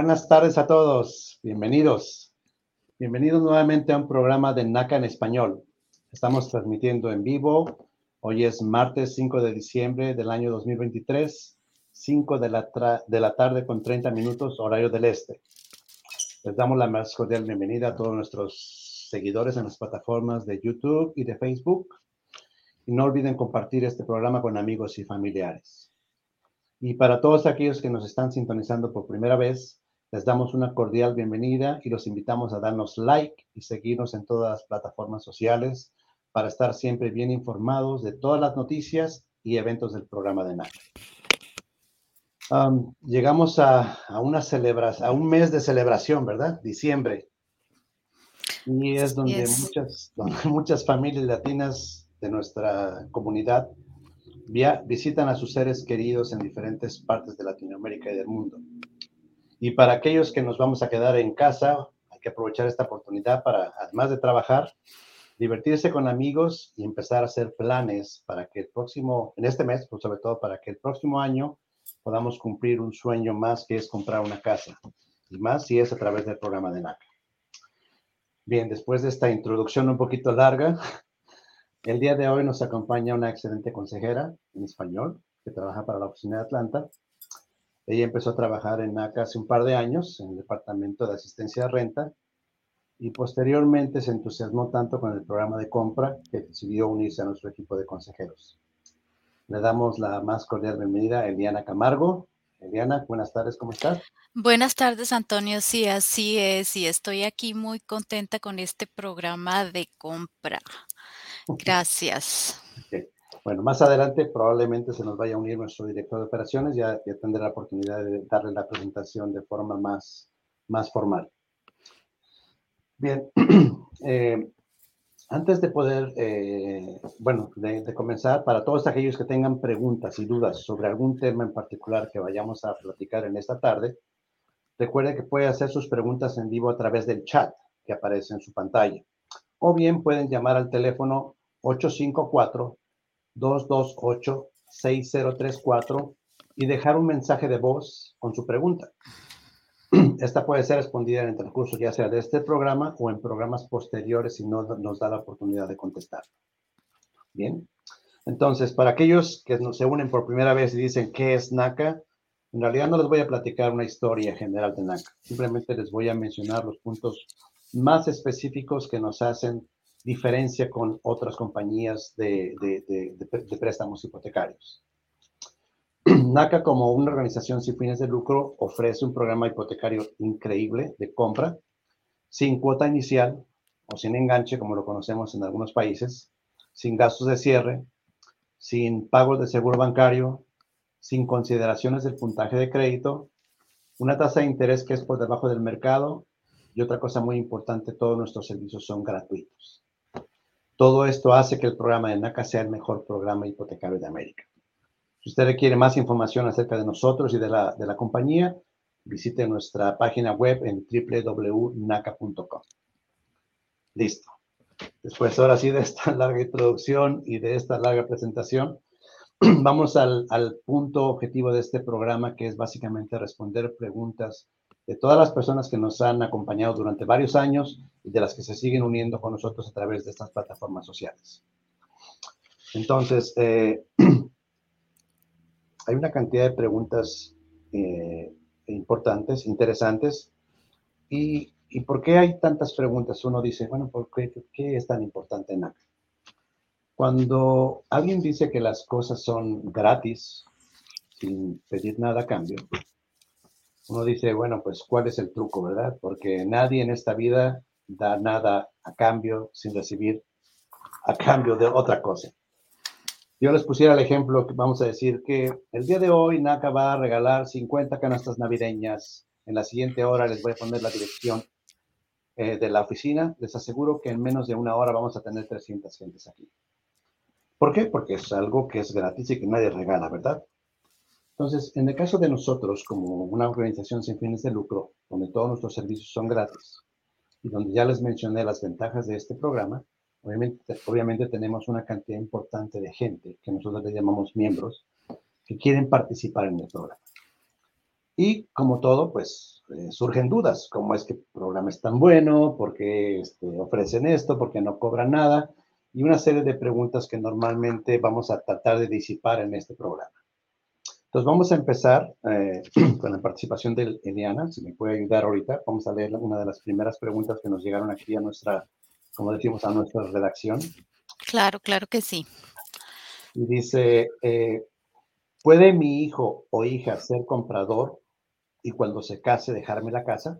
Buenas tardes a todos. Bienvenidos. Bienvenidos nuevamente a un programa de NACA en español. Estamos transmitiendo en vivo. Hoy es martes 5 de diciembre del año 2023, 5 de la, de la tarde con 30 minutos, horario del este. Les damos la más cordial bienvenida a todos nuestros seguidores en las plataformas de YouTube y de Facebook. Y no olviden compartir este programa con amigos y familiares. Y para todos aquellos que nos están sintonizando por primera vez, les damos una cordial bienvenida y los invitamos a darnos like y seguirnos en todas las plataformas sociales para estar siempre bien informados de todas las noticias y eventos del programa de NAC. llegamos a, una celebración, a un mes de celebración, ¿verdad? Diciembre. Y es donde, Muchas, donde muchas familias latinas de nuestra comunidad visitan a sus seres queridos en diferentes partes de Latinoamérica y del mundo. Y para aquellos que nos vamos a quedar en casa, hay que aprovechar esta oportunidad para, además de trabajar, divertirse con amigos y empezar a hacer planes para que el próximo, en este mes, pues sobre todo para que el próximo año podamos cumplir un sueño más que es comprar una casa. Y más si es a través del programa de NACA. Bien, después de esta introducción un poquito larga, el día de hoy nos acompaña una excelente consejera en español que trabaja para la oficina de Atlanta. Ella empezó a trabajar en NACA hace un par de años en el departamento de asistencia de renta y posteriormente se entusiasmó tanto con el programa de compra que decidió unirse a nuestro equipo de consejeros. Le damos la más cordial bienvenida a Eliana Camargo. Eliana, buenas tardes, ¿cómo estás? Buenas tardes, Antonio. Sí, así es, y estoy aquí muy contenta con este programa de compra. Gracias. Bueno, más adelante probablemente se nos vaya a unir nuestro director de operaciones, ya, ya tendré la oportunidad de darle la presentación de forma más, más formal. Bien, eh, antes de poder, eh, bueno, de, de, comenzar, para todos aquellos que tengan preguntas y dudas sobre algún tema en particular que vayamos a platicar en esta tarde, recuerde que puede hacer sus preguntas en vivo a través del chat que aparece en su pantalla. O bien pueden llamar al teléfono 854-228-6034 y dejar un mensaje de voz con su pregunta. Esta puede ser respondida en el transcurso ya sea de este programa o en programas posteriores si no nos da la oportunidad de contestar. Bien. Entonces, para aquellos que se unen por primera vez y dicen qué es NACA, en realidad no les voy a platicar una historia general de NACA. Simplemente les voy a mencionar los puntos más específicos que nos hacen diferencia con otras compañías de, préstamos hipotecarios. NACA, como una organización sin fines de lucro, ofrece un programa hipotecario increíble de compra, sin cuota inicial o sin enganche, como lo conocemos en algunos países, sin gastos de cierre, sin pagos de seguro bancario, sin consideraciones del puntaje de crédito, una tasa de interés que es por debajo del mercado y otra cosa muy importante, todos nuestros servicios son gratuitos. Todo esto hace que el programa de NACA sea el mejor programa hipotecario de América. Si usted requiere más información acerca de nosotros y de la, de la compañía, visite nuestra página web en www.naca.com. Listo. Después, ahora sí, de esta larga introducción y de esta larga presentación, vamos al, al punto objetivo de este programa, que es básicamente responder preguntas de todas las personas que nos han acompañado durante varios años y de las que se siguen uniendo con nosotros a través de estas plataformas sociales. Entonces, eh, hay una cantidad de preguntas eh, importantes, interesantes. Y, ¿Y por qué hay tantas preguntas? Uno dice, bueno, ¿por qué, qué es tan importante en NACA? Cuando alguien dice que las cosas son gratis, sin pedir nada a cambio, uno dice, bueno, pues ¿cuál es el truco, verdad? Porque nadie en esta vida da nada a cambio sin recibir a cambio de otra cosa. Yo les pusiera el ejemplo, vamos a decir que el día de hoy NACA va a regalar 50 canastas navideñas. En la siguiente hora les voy a poner la dirección eh, de la oficina. Les aseguro que en menos de una hora vamos a tener 300 gentes aquí. ¿Por qué? Porque es algo que es gratis y que nadie regala, ¿verdad? Entonces, en el caso de nosotros, como una organización sin fines de lucro, donde todos nuestros servicios son gratis y donde ya les mencioné las ventajas de este programa, obviamente, tenemos una cantidad importante de gente que nosotros le llamamos miembros que quieren participar en el programa. Y como todo, pues eh, surgen dudas, cómo es que el programa es tan bueno, por qué este, ofrecen esto, por qué no cobran nada, y una serie de preguntas que normalmente vamos a tratar de disipar en este programa. Entonces vamos a empezar eh, con la participación de Eliana, si me puede ayudar ahorita. Vamos a leer una de las primeras preguntas que nos llegaron aquí a nuestra, como decimos, a nuestra redacción. Claro, claro que sí. Y dice, eh, ¿puede mi hijo o hija ser comprador y cuando se case dejarme la casa?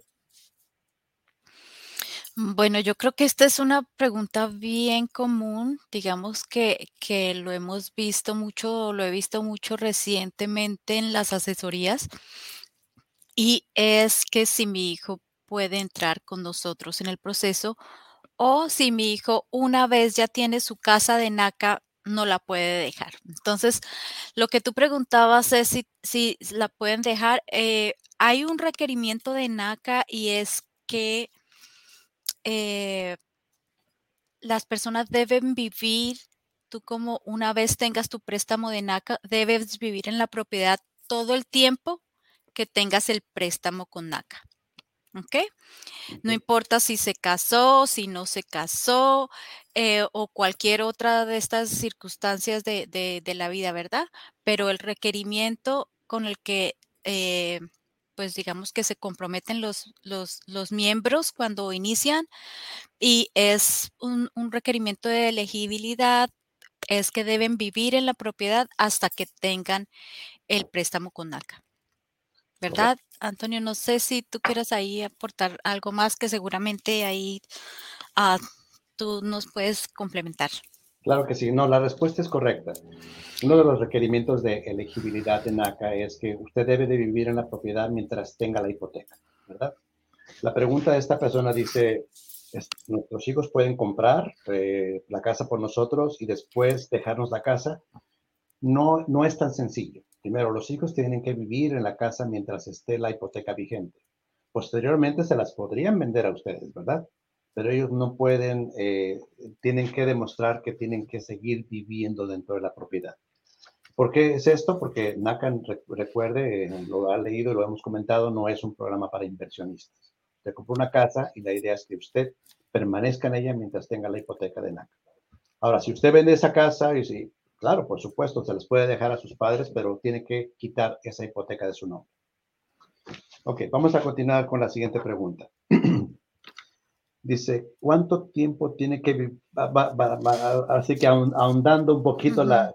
Bueno, yo creo que esta es una pregunta bien común, digamos que, que lo hemos visto mucho, lo he visto mucho recientemente en las asesorías, y es que si mi hijo puede entrar con nosotros en el proceso o si mi hijo una vez ya tiene su casa de NACA, no la puede dejar. Entonces, lo que tú preguntabas es si, si la pueden dejar. Eh, hay un requerimiento de NACA y es que eh, las personas deben vivir, tú como una vez tengas tu préstamo de NACA, debes vivir en la propiedad todo el tiempo que tengas el préstamo con NACA. ¿Ok? No importa si se casó, si no se casó eh, o cualquier otra de estas circunstancias de, la vida, ¿verdad? Pero el requerimiento con el que eh, pues digamos que se comprometen los, los, los miembros cuando inician y es un, requerimiento de elegibilidad, es que deben vivir en la propiedad hasta que tengan el préstamo con NACA. ¿Verdad, Antonio? No sé si tú quieras ahí aportar algo más que seguramente ahí ah, tú nos puedes complementar. Claro que sí, no, la respuesta es correcta. Uno de los requerimientos de elegibilidad de NACA es que usted debe de vivir en la propiedad mientras tenga la hipoteca, ¿verdad? La pregunta de esta persona dice, ¿nuestros hijos pueden comprar eh, la casa por nosotros y después dejarnos la casa? No, no es tan sencillo. Primero, los hijos tienen que vivir en la casa mientras esté la hipoteca vigente. Posteriormente se las podrían vender a ustedes, ¿verdad? Pero ellos no pueden, eh, tienen que demostrar que tienen que seguir viviendo dentro de la propiedad. ¿Por qué es esto? Porque NACAN, recuerde, lo ha leído y lo hemos comentado, no es un programa para inversionistas. Usted compra una casa y la idea es que usted permanezca en ella mientras tenga la hipoteca de NACA. Ahora, si usted vende esa casa, y si, claro, por supuesto, se les puede dejar a sus padres, pero tiene que quitar esa hipoteca de su nombre. Ok, vamos a continuar con la siguiente pregunta. Dice, ¿cuánto tiempo tiene que vivir? Así que ahondando un poquito la,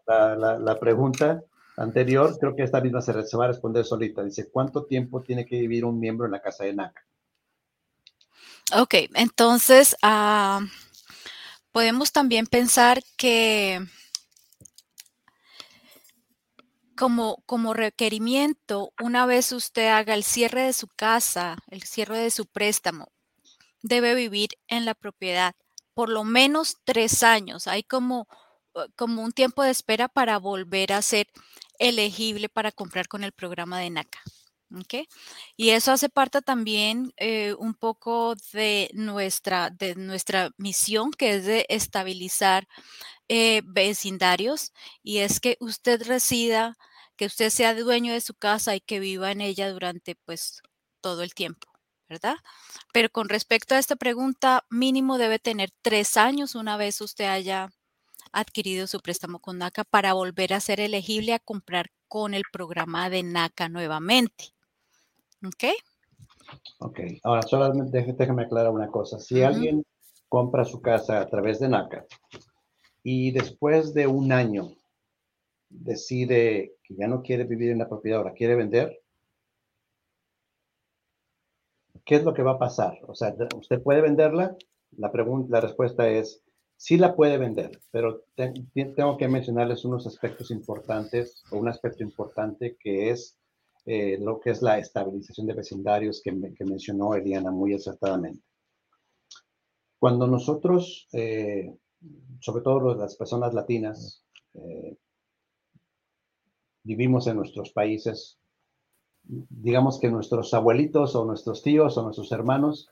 pregunta anterior, creo que esta misma se, va a responder solita. Dice, ¿cuánto tiempo tiene que vivir un miembro en la casa de NACA? Ok, entonces ah, podemos también pensar que como, como requerimiento, una vez usted haga el cierre de su casa, el cierre de su préstamo, debe vivir en la propiedad por lo menos tres años. Hay como, eh, como un tiempo de espera para volver a ser elegible para comprar con el programa de NACA. Y eso hace parte también eh, un poco de nuestra, de nuestra misión, que es de estabilizar eh, vecindarios, y es que usted resida, que usted sea dueño de su casa y que viva en ella durante pues todo el tiempo. ¿Verdad? Pero con respecto a esta pregunta, mínimo debe tener tres años una vez usted haya adquirido su préstamo con NACA para volver a ser elegible a comprar con el programa de NACA nuevamente. ¿Ok? Ok, ahora solamente déjeme aclarar una cosa. Si alguien compra su casa a través de NACA y después de un año decide que ya no quiere vivir en la propiedad, ahora quiere vender, ¿qué es lo que va a pasar? O sea, ¿usted puede venderla? La, pregunta, la respuesta es, sí la puede vender, pero tengo que mencionarles unos aspectos importantes, o un aspecto importante que es eh, lo que es la estabilización de vecindarios que, mencionó Eliana muy acertadamente. Cuando nosotros, eh, sobre todo las personas latinas, eh, vivimos en nuestros países, digamos que nuestros abuelitos o nuestros tíos o nuestros hermanos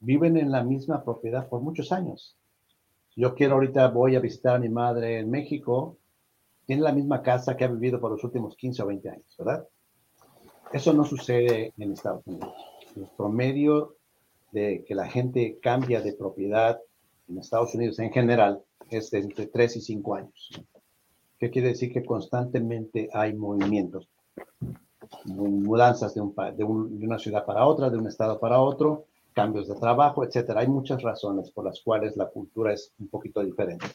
viven en la misma propiedad por muchos años. Yo quiero ahorita, voy a visitar a mi madre en México, tiene la misma casa que ha vivido por los últimos 15 o 20 años, ¿verdad? Eso no sucede en Estados Unidos. El promedio de que la gente cambia de propiedad en Estados Unidos en general es de entre 3 y 5 años. ¿Qué quiere decir? Que constantemente hay movimientos, mudanzas de, un, de, una ciudad para otra, de un estado para otro, cambios de trabajo, etcétera. Hay muchas razones por las cuales la cultura es un poquito diferente.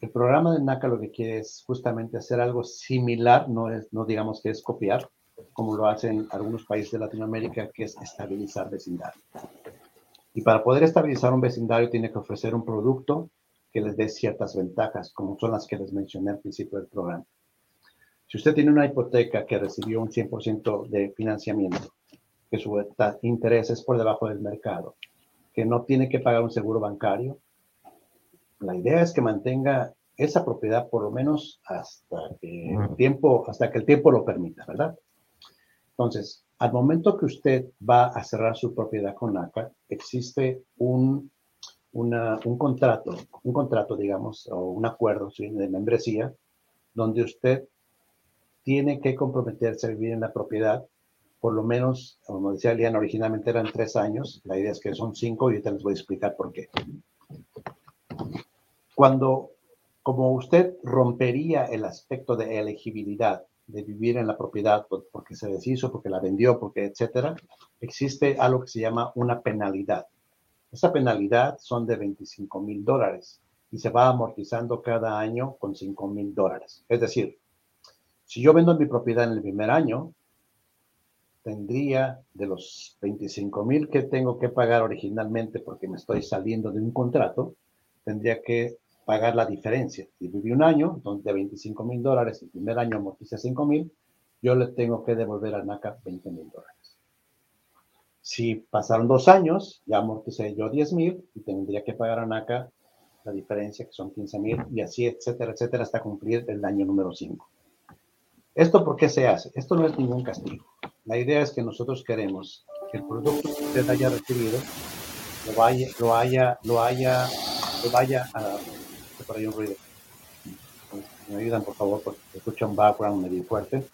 El programa de NACA lo que quiere es justamente hacer algo similar, no, es, no digamos que es copiar, como lo hacen algunos países de Latinoamérica, que es estabilizar vecindario. Y para poder estabilizar un vecindario tiene que ofrecer un producto que les dé ciertas ventajas, como son las que les mencioné al principio del programa. Si usted tiene una hipoteca que recibió un 100% de financiamiento, que su interés es por debajo del mercado, que no tiene que pagar un seguro bancario, la idea es que mantenga esa propiedad por lo menos hasta que el tiempo, hasta que el tiempo lo permita, ¿verdad? Entonces, al momento que usted va a cerrar su propiedad con NACA, existe un, un contrato, un contrato, digamos, o un acuerdo de membresía, donde usted tiene que comprometerse a vivir en la propiedad por lo menos, como decía Liana, originalmente eran tres años, la idea es que son cinco y ahorita les voy a explicar por qué. Cuando, como usted rompería el aspecto de elegibilidad de vivir en la propiedad porque se deshizo, porque la vendió, porque etcétera, existe algo que se llama una penalidad. Esa penalidad son de 25 mil dólares y se va amortizando cada año con 5 mil dólares. Es decir, si yo vendo mi propiedad en el primer año, tendría de los 25 mil que tengo que pagar originalmente porque me estoy saliendo de un contrato, tendría que pagar la diferencia. Si viví un año, donde 25 mil dólares, el primer año amortiza 5 mil, yo le tengo que devolver a NACA 20 mil dólares. Si pasaron dos años, ya amorticé yo 10 mil y tendría que pagar a NACA la diferencia, que son 15 mil, y así, etcétera, etcétera, hasta cumplir el año número 5. ¿Esto por qué se hace? Esto no es ningún castigo. La idea es que nosotros queremos que el producto que usted haya recibido lo vaya, lo haya, lo haya, lo vaya a por ahí un ruido. Me ayudan, por favor, porque escucha un background medio fuerte.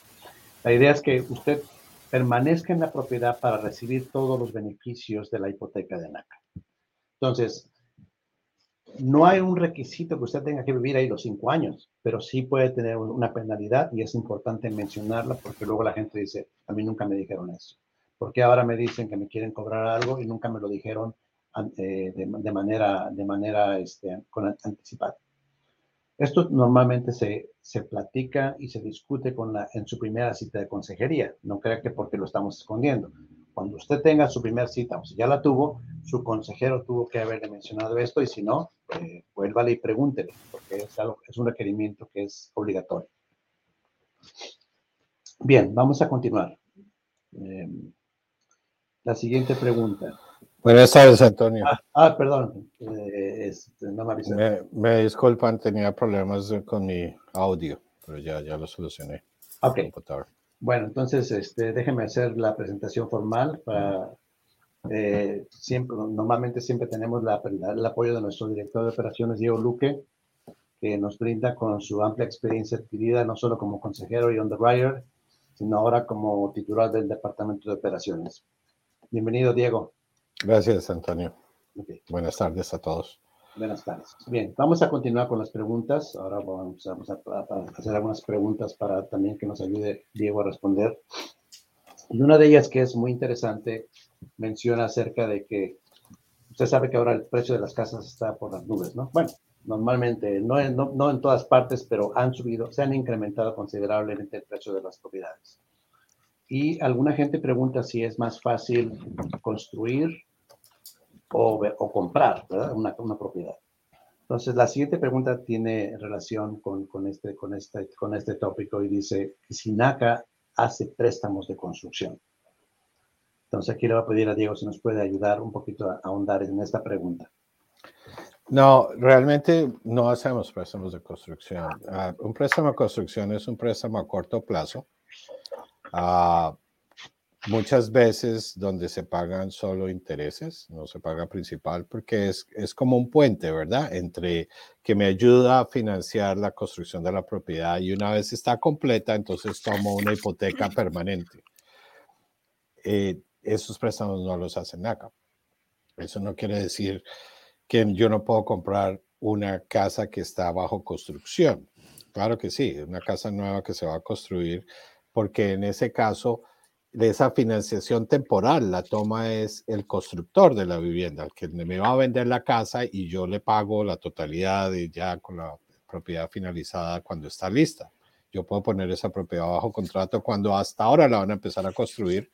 La idea es que usted permanezca en la propiedad para recibir todos los beneficios de la hipoteca de NACA. Entonces, no hay un requisito que usted tenga que vivir ahí los cinco años, pero sí puede tener una penalidad y es importante mencionarla porque luego la gente dice, a mí nunca me dijeron eso. porque ahora me dicen que me quieren cobrar algo y nunca me lo dijeron eh, de, manera, de manera este, con anticipada. Esto normalmente se, se platica y se discute con la, en su primera cita de consejería. No crea que porque lo estamos escondiendo. Cuando usted tenga su primera cita, o si ya la tuvo, su consejero tuvo que haberle mencionado esto y si no, eh, vuélvale y pregúntele, porque es, algo, es un requerimiento que es obligatorio. Bien, vamos a continuar. Eh, la siguiente pregunta. Buenas tardes, Antonio. Ah, ah perdón, eh, este, no me avisé. Me, me, disculpan, tenía problemas con mi audio, pero ya, ya lo solucioné. Ok. Bueno, entonces este, déjeme hacer la presentación formal para... Eh, siempre, normalmente siempre tenemos la, el apoyo de nuestro director de operaciones, Diego Luque, que nos brinda con su amplia experiencia adquirida, no solo como consejero y underwriter, sino ahora como titular del Departamento de Operaciones. Bienvenido, Diego. Gracias, Antonio. Buenas tardes a todos. Buenas tardes. Bien, vamos a continuar con las preguntas. Ahora vamos a, hacer algunas preguntas para también que nos ayude Diego a responder. Y una de ellas que es muy interesante menciona acerca de que usted sabe que ahora el precio de las casas está por las nubes, ¿no? Bueno, normalmente, no en, no, no en todas partes, pero han subido, se han incrementado considerablemente el precio de las propiedades. Y alguna gente pregunta si es más fácil construir o, comprar Una, una, propiedad. Entonces, la siguiente pregunta tiene relación con, con, este, con, este, con este tópico y dice, si NACA hace préstamos de construcción. Entonces, aquí le voy a pedir a Diego si nos puede ayudar un poquito a ahondar en esta pregunta. No, realmente no hacemos préstamos de construcción. Ah, un préstamo de construcción es un préstamo a corto plazo. Uh, muchas veces donde se pagan solo intereses, no se paga principal, porque es, es como un puente, ¿verdad? Entre que me ayuda a financiar la construcción de la propiedad y una vez está completa, entonces tomo una hipoteca permanente. eh, esos préstamos no los hace NACA. Eso no quiere decir que yo no puedo comprar una casa que está bajo construcción. Claro que sí, una casa nueva que se va a construir, porque en ese caso, de esa financiación temporal, la toma es el constructor de la vivienda, el que me va a vender la casa y yo le pago la totalidad y ya con la propiedad finalizada cuando está lista. Yo puedo poner esa propiedad bajo contrato cuando hasta ahora la van a empezar a construir.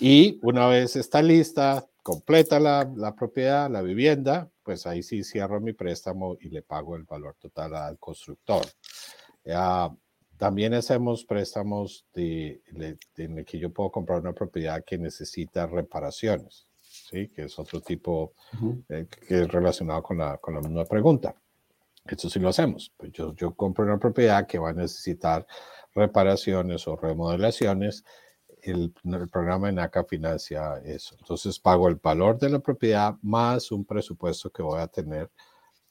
Y una vez está lista, completa la, la propiedad, la vivienda, pues ahí sí cierro mi préstamo y le pago el valor total al constructor. también hacemos préstamos de, en el que yo puedo comprar una propiedad que necesita reparaciones, ¿sí? que es otro tipo eh, que es relacionado con la, con la misma pregunta. Eso sí lo hacemos. Pues yo, yo compro una propiedad que va a necesitar reparaciones o remodelaciones el, programa de NACA financia eso. Entonces pago el valor de la propiedad más un presupuesto que voy a tener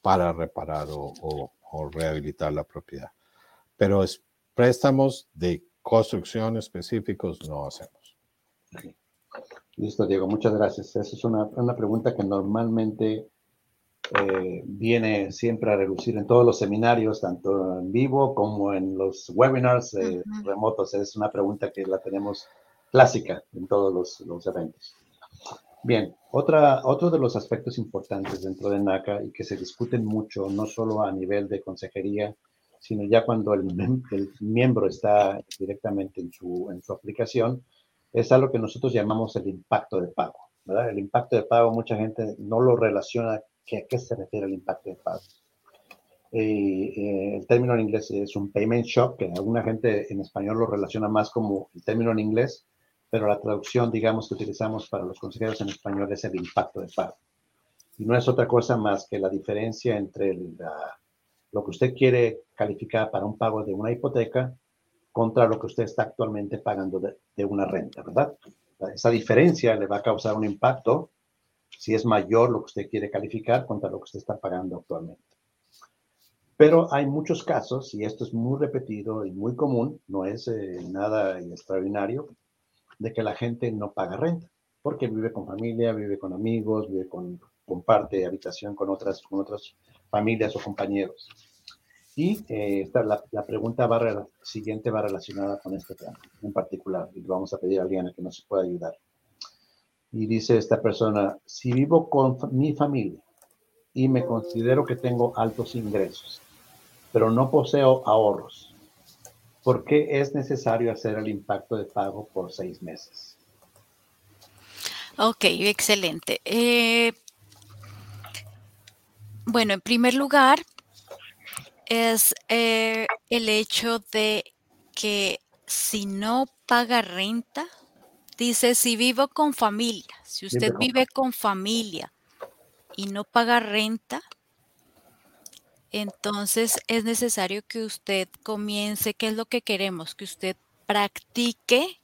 para reparar o, rehabilitar la propiedad. Pero es, préstamos de construcción específicos no hacemos. Listo, Diego, muchas gracias. Esa es una, una pregunta que normalmente eh, viene siempre a relucir en todos los seminarios, tanto en vivo como en los webinars eh, remotos. Es una pregunta que la tenemos clásica en todos los, eventos. Bien, otra, otro de los aspectos importantes dentro de NACA y que se discuten mucho, no solo a nivel de consejería, sino ya cuando el, miembro está directamente en su, en su aplicación, es algo que nosotros llamamos el impacto de pago. ¿verdad? El impacto de pago, mucha gente no lo relaciona. ¿A qué se refiere el impacto de pago? Eh, el término en inglés es un payment shock, que alguna gente en español lo relaciona más como el término en inglés, pero la traducción, digamos, que utilizamos para los consejeros en español es el impacto de pago. Y no es otra cosa más que la diferencia entre lo que usted quiere calificar para un pago de una hipoteca contra lo que usted está actualmente pagando de, una renta, ¿verdad? Esa diferencia le va a causar un impacto si es mayor lo que usted quiere calificar contra lo que usted está pagando actualmente. Pero hay muchos casos, y esto es muy repetido y muy común, no es eh, nada extraordinario, de que la gente no paga renta, porque vive con familia, vive con amigos, vive con, comparte habitación con otras, con otras familias o compañeros. Y eh, la, la, pregunta va, siguiente va relacionada con este tema en particular, y vamos a pedir a Liana que nos pueda ayudar. Y dice esta persona, si vivo con mi familia y me considero que tengo altos ingresos, pero no poseo ahorros, ¿Por qué es necesario hacer el impacto de pago por seis meses? Ok, excelente. Eh, bueno, en primer lugar, es eh, el hecho de que si no paga renta, dice, si vivo con familia, si usted vive con familia y no paga renta, entonces es necesario que usted comience, ¿qué es lo que queremos? Que usted practique,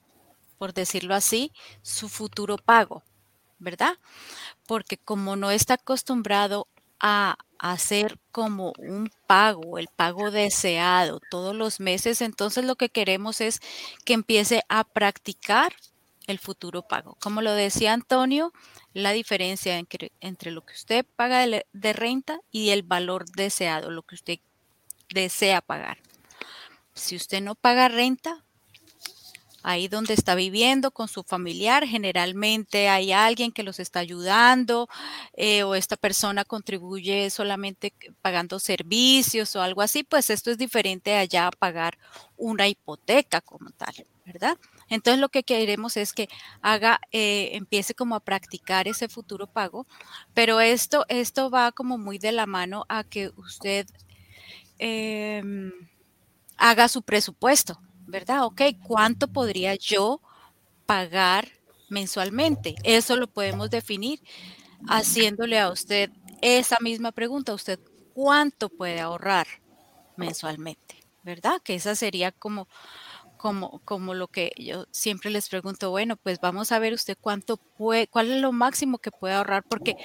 por decirlo así, su futuro pago, ¿verdad? Porque como no está acostumbrado a hacer como un pago, el pago deseado todos los meses, entonces lo que queremos es que empiece a practicar el futuro pago. Como lo decía Antonio, la diferencia entre, lo que usted paga de, renta y el valor deseado, lo que usted desea pagar. Si usted no paga renta, ahí donde está viviendo con su familiar, generalmente hay alguien que los está ayudando eh, o esta persona contribuye solamente pagando servicios o algo así, pues esto es diferente allá a pagar una hipoteca como tal, ¿verdad? Entonces lo que queremos es que haga, eh, empiece como a practicar ese futuro pago, pero esto, esto va como muy de la mano a que usted em, haga su presupuesto, ¿verdad? Ok, ¿cuánto podría yo pagar mensualmente? Eso lo podemos definir haciéndole a usted esa misma pregunta. ¿Usted cuánto puede ahorrar mensualmente? ¿Verdad? Que esa sería como como, como lo que yo siempre les pregunto, bueno, pues vamos a ver usted cuánto puede, cuál es lo máximo que puede ahorrar, porque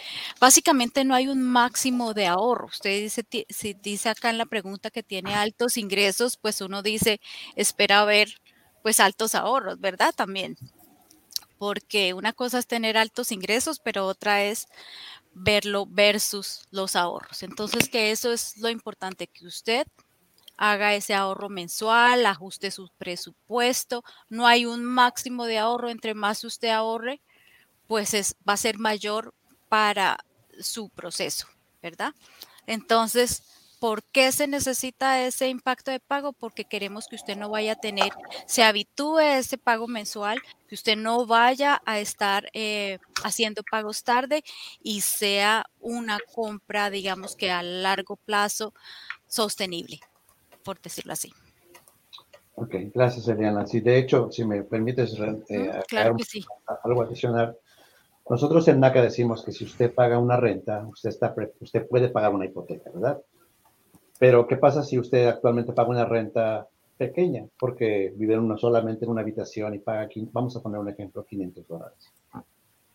básicamente no hay un máximo de ahorro. Usted dice, si dice acá en la pregunta que tiene altos ingresos, pues uno dice, espera a ver pues altos ahorros, ¿verdad? También. Porque una cosa es tener altos ingresos, pero otra es verlo versus los ahorros. Entonces, que eso es lo importante, que usted haga ese ahorro mensual, ajuste su presupuesto. No hay un máximo de ahorro, entre más usted ahorre, pues es, va a ser mayor para su proceso, ¿verdad? Entonces, ¿por qué se necesita ese impacto de pago? Porque queremos que usted no vaya a tener, se habitúe a ese pago mensual, que usted no vaya a estar eh, haciendo pagos tarde y sea una compra, digamos que a largo plazo sostenible, por decirlo así. Ok, gracias, Eliana. Sí, de hecho, si me permites eh, claro que sí. algo adicional, nosotros en NACA decimos que si usted paga una renta, usted, está, usted puede pagar una hipoteca, ¿verdad? Pero, ¿qué pasa si usted actualmente paga una renta pequeña? Porque vive una, solamente en una habitación y paga, vamos a poner un ejemplo, 500 dólares.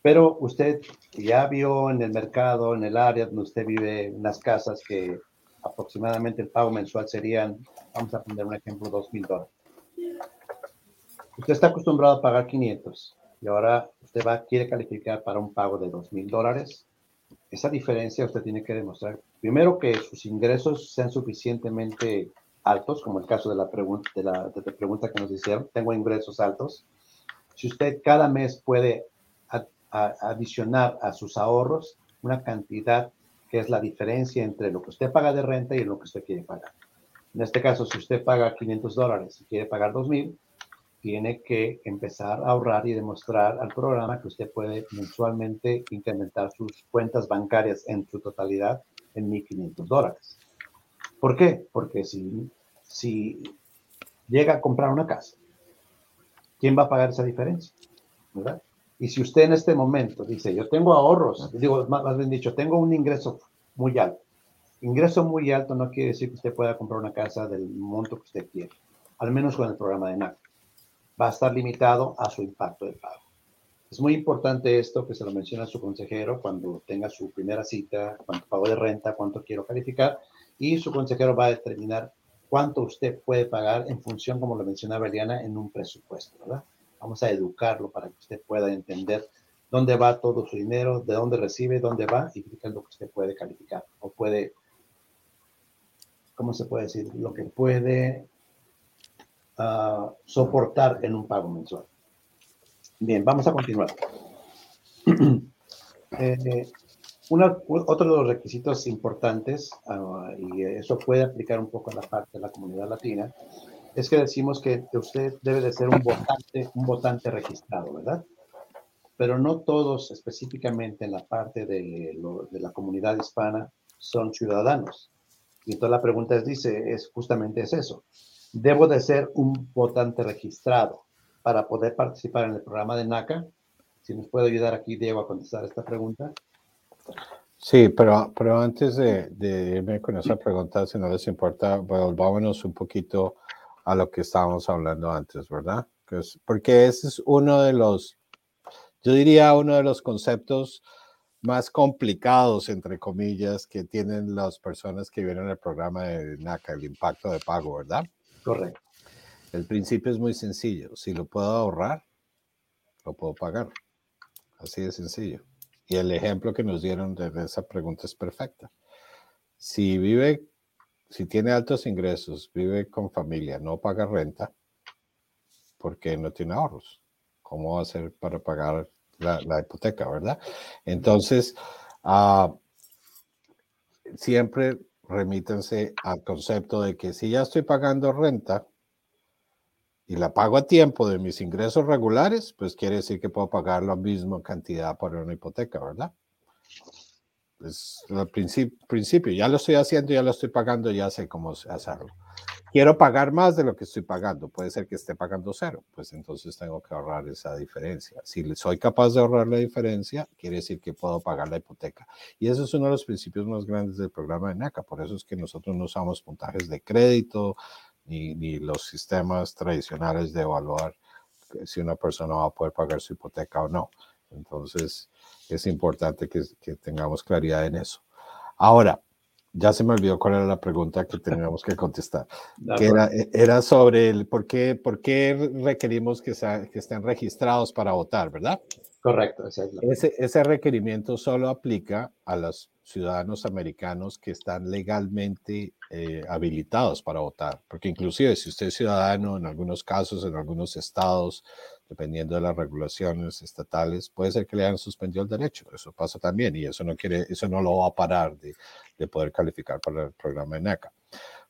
Pero usted ya vio en el mercado, en el área donde usted vive, unas casas que aproximadamente el pago mensual serían, vamos a poner un ejemplo, 2 dólares. Usted está acostumbrado a pagar 500 y ahora usted va, quiere calificar para un pago de 2 dólares. Esa diferencia usted tiene que demostrar, primero, que sus ingresos sean suficientemente altos, como el caso de la, pregunta, de la, pregunta que nos hicieron, tengo ingresos altos. Si usted cada mes puede adicionar a sus ahorros una cantidad que es la diferencia entre lo que usted paga de renta y lo que usted quiere pagar. En este caso, si usted paga 500 dólares y quiere pagar 2,000, tiene que empezar a ahorrar y demostrar al programa que usted puede mensualmente incrementar sus cuentas bancarias en su totalidad en 1.500 dólares. ¿Por qué? Porque si, si llega a comprar una casa, ¿quién va a pagar esa diferencia? ¿Verdad? Y si usted en este momento dice, yo tengo ahorros, digo, más bien dicho, tengo un ingreso muy alto. Ingreso muy alto no quiere decir que usted pueda comprar una casa del monto que usted quiere, al menos con el programa de NAC va a estar limitado a su impacto de pago. Es muy importante esto que se lo menciona a su consejero cuando tenga su primera cita, cuánto pago de renta, cuánto quiero calificar, y su consejero va a determinar cuánto usted puede pagar en función, como lo mencionaba Eliana, en un presupuesto, ¿verdad? Vamos a educarlo para que usted pueda entender dónde va todo su dinero, de dónde recibe, dónde va y qué es lo que usted puede calificar o puede, ¿cómo se puede decir? Lo que puede soportar en un pago mensual. Bien, vamos a continuar. eh, otro de los requisitos importantes, ah, y eso puede aplicar un poco a la parte de la comunidad latina, es que decimos que usted debe de ser un votante, un votante registrado, ¿verdad? Pero no todos específicamente en la parte de, la comunidad hispana son ciudadanos. Y entonces la pregunta es, dice, es justamente es eso debo de ser un votante registrado para poder participar en el programa de NACA. Si nos puede ayudar aquí, Diego, a contestar esta pregunta. Sí, pero, pero antes de, irme con esa pregunta, si no les importa, volvámonos un poquito a lo que estábamos hablando antes, ¿verdad? Porque ese es uno de los, yo diría, uno de los conceptos más complicados, entre comillas, que tienen las personas que vienen al programa de NACA, el impacto de pago, ¿verdad? Correcto. El principio es muy sencillo. Si lo puedo ahorrar, lo puedo pagar. Así de sencillo. Y el ejemplo que nos dieron de esa pregunta es perfecta. Si vive, si tiene altos ingresos, vive con familia, no paga renta, porque no tiene ahorros. ¿Cómo va a hacer para pagar la, hipoteca, verdad? Entonces, uh, siempre remítanse al concepto de que si ya estoy pagando renta y la pago a tiempo de mis ingresos regulares, pues quiere decir que puedo pagar la misma cantidad por una hipoteca, ¿verdad? Es el principio, principio, ya lo estoy haciendo, ya lo estoy pagando, ya sé cómo hacerlo quiero pagar más de lo que estoy pagando, puede ser que esté pagando cero, pues entonces tengo que ahorrar esa diferencia. Si soy capaz de ahorrar la diferencia, quiere decir que puedo pagar la hipoteca. Y eso es uno de los principios más grandes del programa de NACA, por eso es que nosotros no usamos puntajes de crédito ni, ni los sistemas tradicionales de evaluar si una persona va a poder pagar su hipoteca o no. Entonces, es importante que, que tengamos claridad en eso. Ahora, ya se me olvidó cuál era la pregunta que teníamos que contestar. que era, e, era, sobre el por qué, por qué requerimos que, que estén registrados para votar, ¿verdad? Correcto. Ese, ese requerimiento solo aplica a los ciudadanos americanos que están legalmente eh, habilitados para votar, porque inclusive si usted es ciudadano, en algunos casos, en algunos estados, dependiendo de las regulaciones estatales, puede ser que le hayan suspendido el derecho. Eso pasa también y eso no quiere, eso no lo va a parar de, de poder calificar para el programa de NACA.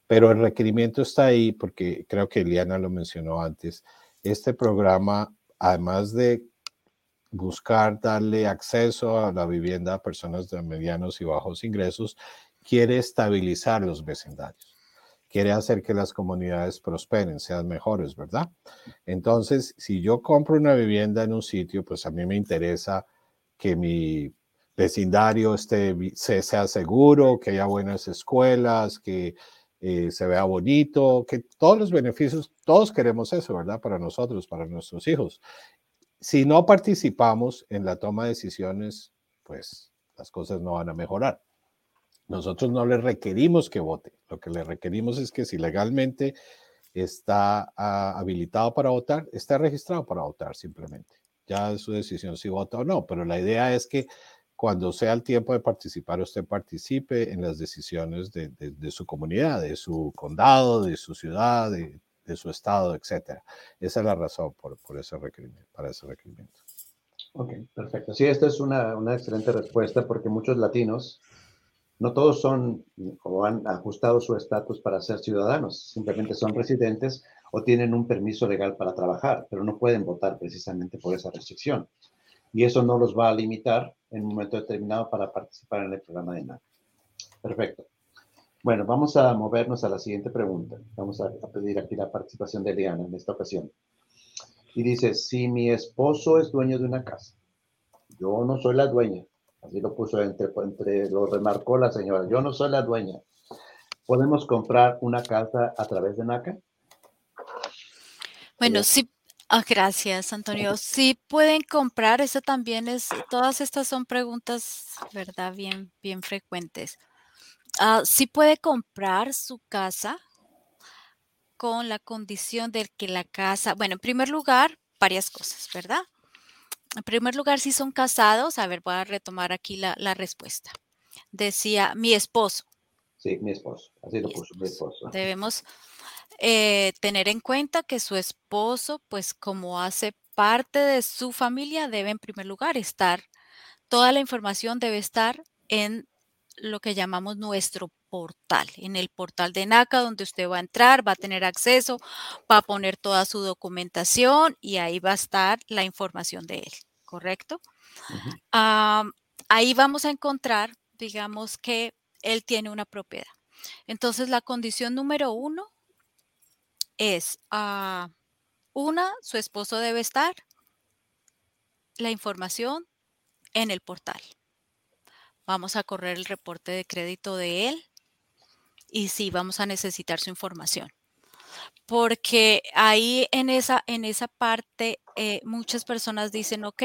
Pero el requerimiento está ahí porque creo que Eliana lo mencionó antes. Este programa, además de buscar darle acceso a la vivienda a personas de medianos y bajos ingresos, quiere estabilizar los vecindarios, quiere hacer que las comunidades prosperen, sean mejores, ¿verdad? Entonces, si yo compro una vivienda en un sitio, pues a mí me interesa que mi vecindario esté, sea seguro, que haya buenas escuelas, que eh, se vea bonito, que todos los beneficios, todos queremos eso, ¿verdad? Para nosotros, para nuestros hijos si no participamos en la toma de decisiones, pues las cosas no van a mejorar. Nosotros no le requerimos que vote. Lo que le requerimos es que si legalmente está ah, habilitado para votar, está registrado para votar simplemente. Ya es su decisión si vota o no, pero la idea es que cuando sea el tiempo de participar, usted participe en las decisiones de, de su comunidad, de su condado, de su ciudad, de de su estado, etcétera. Esa es la razón por, por ese requerimiento, para ese requerimiento. Ok, perfecto. Sí, esta es una, una excelente respuesta porque muchos latinos, no todos son o han ajustado su estatus para ser ciudadanos, simplemente son residentes o tienen un permiso legal para trabajar, pero no pueden votar precisamente por esa restricción. Y eso no los va a limitar en un momento determinado para participar en el programa de NAC. Perfecto. Bueno, vamos a movernos a la siguiente pregunta. Vamos a, pedir aquí la participación de Eliana en esta ocasión. Y dice, si mi esposo es dueño de una casa, yo no soy la dueña, así lo puso entre, entre, lo remarcó la señora, yo no soy la dueña. ¿Podemos comprar una casa a través de NACA? Bueno, sí, ah, gracias, Antonio. Sí pueden comprar, eso también es, todas estas son preguntas, ¿verdad? Bien, bien frecuentes. Ah, sí puede comprar su casa con la condición de que la casa, bueno, en primer lugar, varias cosas, ¿verdad? En primer lugar, si son casados, a ver, voy a retomar aquí la, respuesta. Decía mi esposo. Sí, mi esposo, así lo puso, mi esposo. Debemos eh, tener en cuenta que su esposo, pues como hace parte de su familia, debe en primer lugar estar, toda la información debe estar en lo que llamamos nuestro portal. En el portal de NACA, donde usted va a entrar, va a tener acceso, va a poner toda su documentación y ahí va a estar la información de él, ¿correcto? ahí vamos a encontrar, digamos que él tiene una propiedad. Entonces, la condición número uno es, ah, una, su esposo debe estar la información en el portal. Vamos a correr el reporte de crédito de él y sí, vamos a necesitar su información. Porque ahí en esa, en esa parte eh, muchas personas dicen, ok,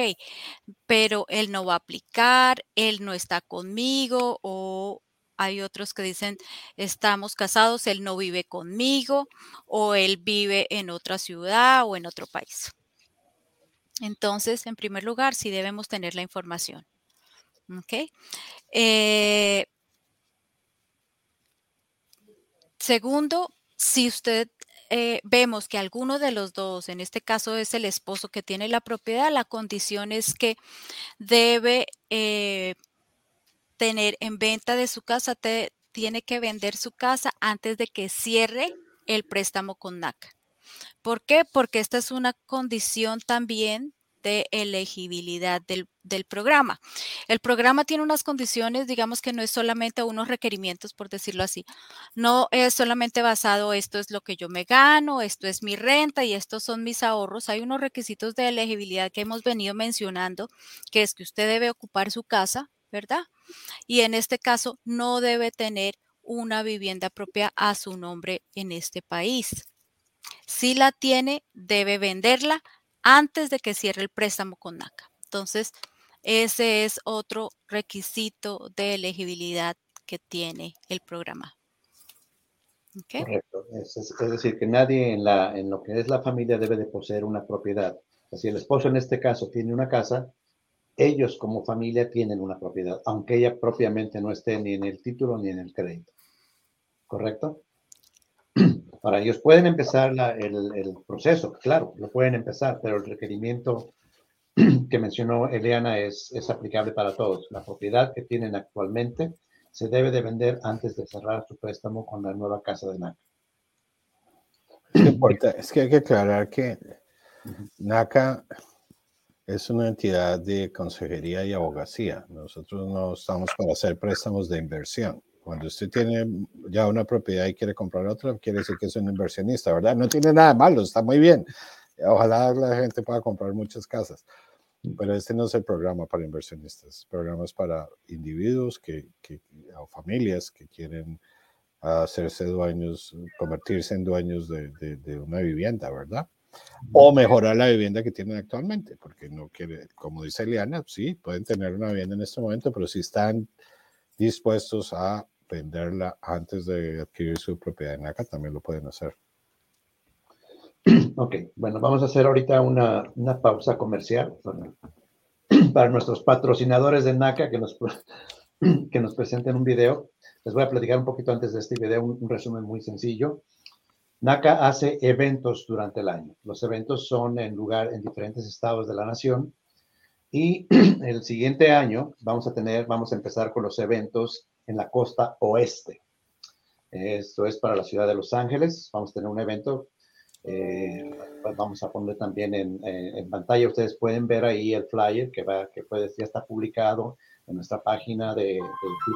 pero él no va a aplicar, él no está conmigo o hay otros que dicen, estamos casados, él no vive conmigo o él vive en otra ciudad o en otro país. Entonces, en primer lugar, sí debemos tener la información. ¿Ok? Eh, segundo, si usted eh, vemos que alguno de los dos, en este caso es el esposo que tiene la propiedad, la condición es que debe eh, tener en venta de su casa, tiene que vender su casa antes de que cierre el préstamo con NACA. ¿Por qué? Porque esta es una condición también de elegibilidad del, programa. El programa tiene unas condiciones, digamos que no es solamente unos requerimientos, por decirlo así. No es solamente basado, esto es lo que yo me gano, esto es mi renta y estos son mis ahorros. Hay unos requisitos de elegibilidad que hemos venido mencionando, que es que usted debe ocupar su casa, ¿verdad? Y en este caso no debe tener una vivienda propia a su nombre en este país. Si la tiene, debe venderla antes de que cierre el préstamo con NACA. Entonces, ese es otro requisito de elegibilidad que tiene el programa. Correcto. Es, decir, que nadie en, la, en lo que es la familia debe de poseer una propiedad. Si el esposo en este caso tiene una casa, ellos como familia tienen una propiedad, aunque ella propiamente no esté ni en el título ni en el crédito. ¿Correcto? Para ellos pueden empezar el, proceso, claro, lo pueden empezar, pero el requerimiento que mencionó Eliana es, es aplicable para todos. La propiedad que tienen actualmente se debe de vender antes de cerrar su préstamo con la nueva casa de NACA. Es que hay que aclarar que NACA es una entidad de consejería y abogacía. Nosotros no estamos para hacer préstamos de inversión. Cuando usted tiene ya una propiedad y quiere comprar otra, quiere decir que es un inversionista, ¿verdad? No tiene nada malo, está muy bien. Ojalá la gente pueda comprar muchas casas. Pero este no es el programa para inversionistas, programas para individuos que, que, o familias que quieren hacerse dueños, convertirse en dueños de, de, una vivienda, ¿verdad? O mejorar la vivienda que tienen actualmente, porque no quiere, como dice Eliana, sí, pueden tener una vivienda en este momento, pero si están dispuestos a venderla antes de adquirir su propiedad en acá, también lo pueden hacer. Ok, bueno, vamos a hacer ahorita una, una pausa comercial para, nuestros patrocinadores de NACA que nos, que nos presenten un video. Les voy a platicar un poquito antes de este video, un, resumen muy sencillo. NACA hace eventos durante el año. Los eventos son en lugar en diferentes estados de la nación. Y el siguiente año vamos a tener, vamos a empezar con los eventos en la costa oeste. Esto es para la ciudad de Los Ángeles. Vamos a tener un evento eh, vamos a poner también en, en, pantalla, ustedes pueden ver ahí el flyer que, va, que ya está publicado en nuestra página de, de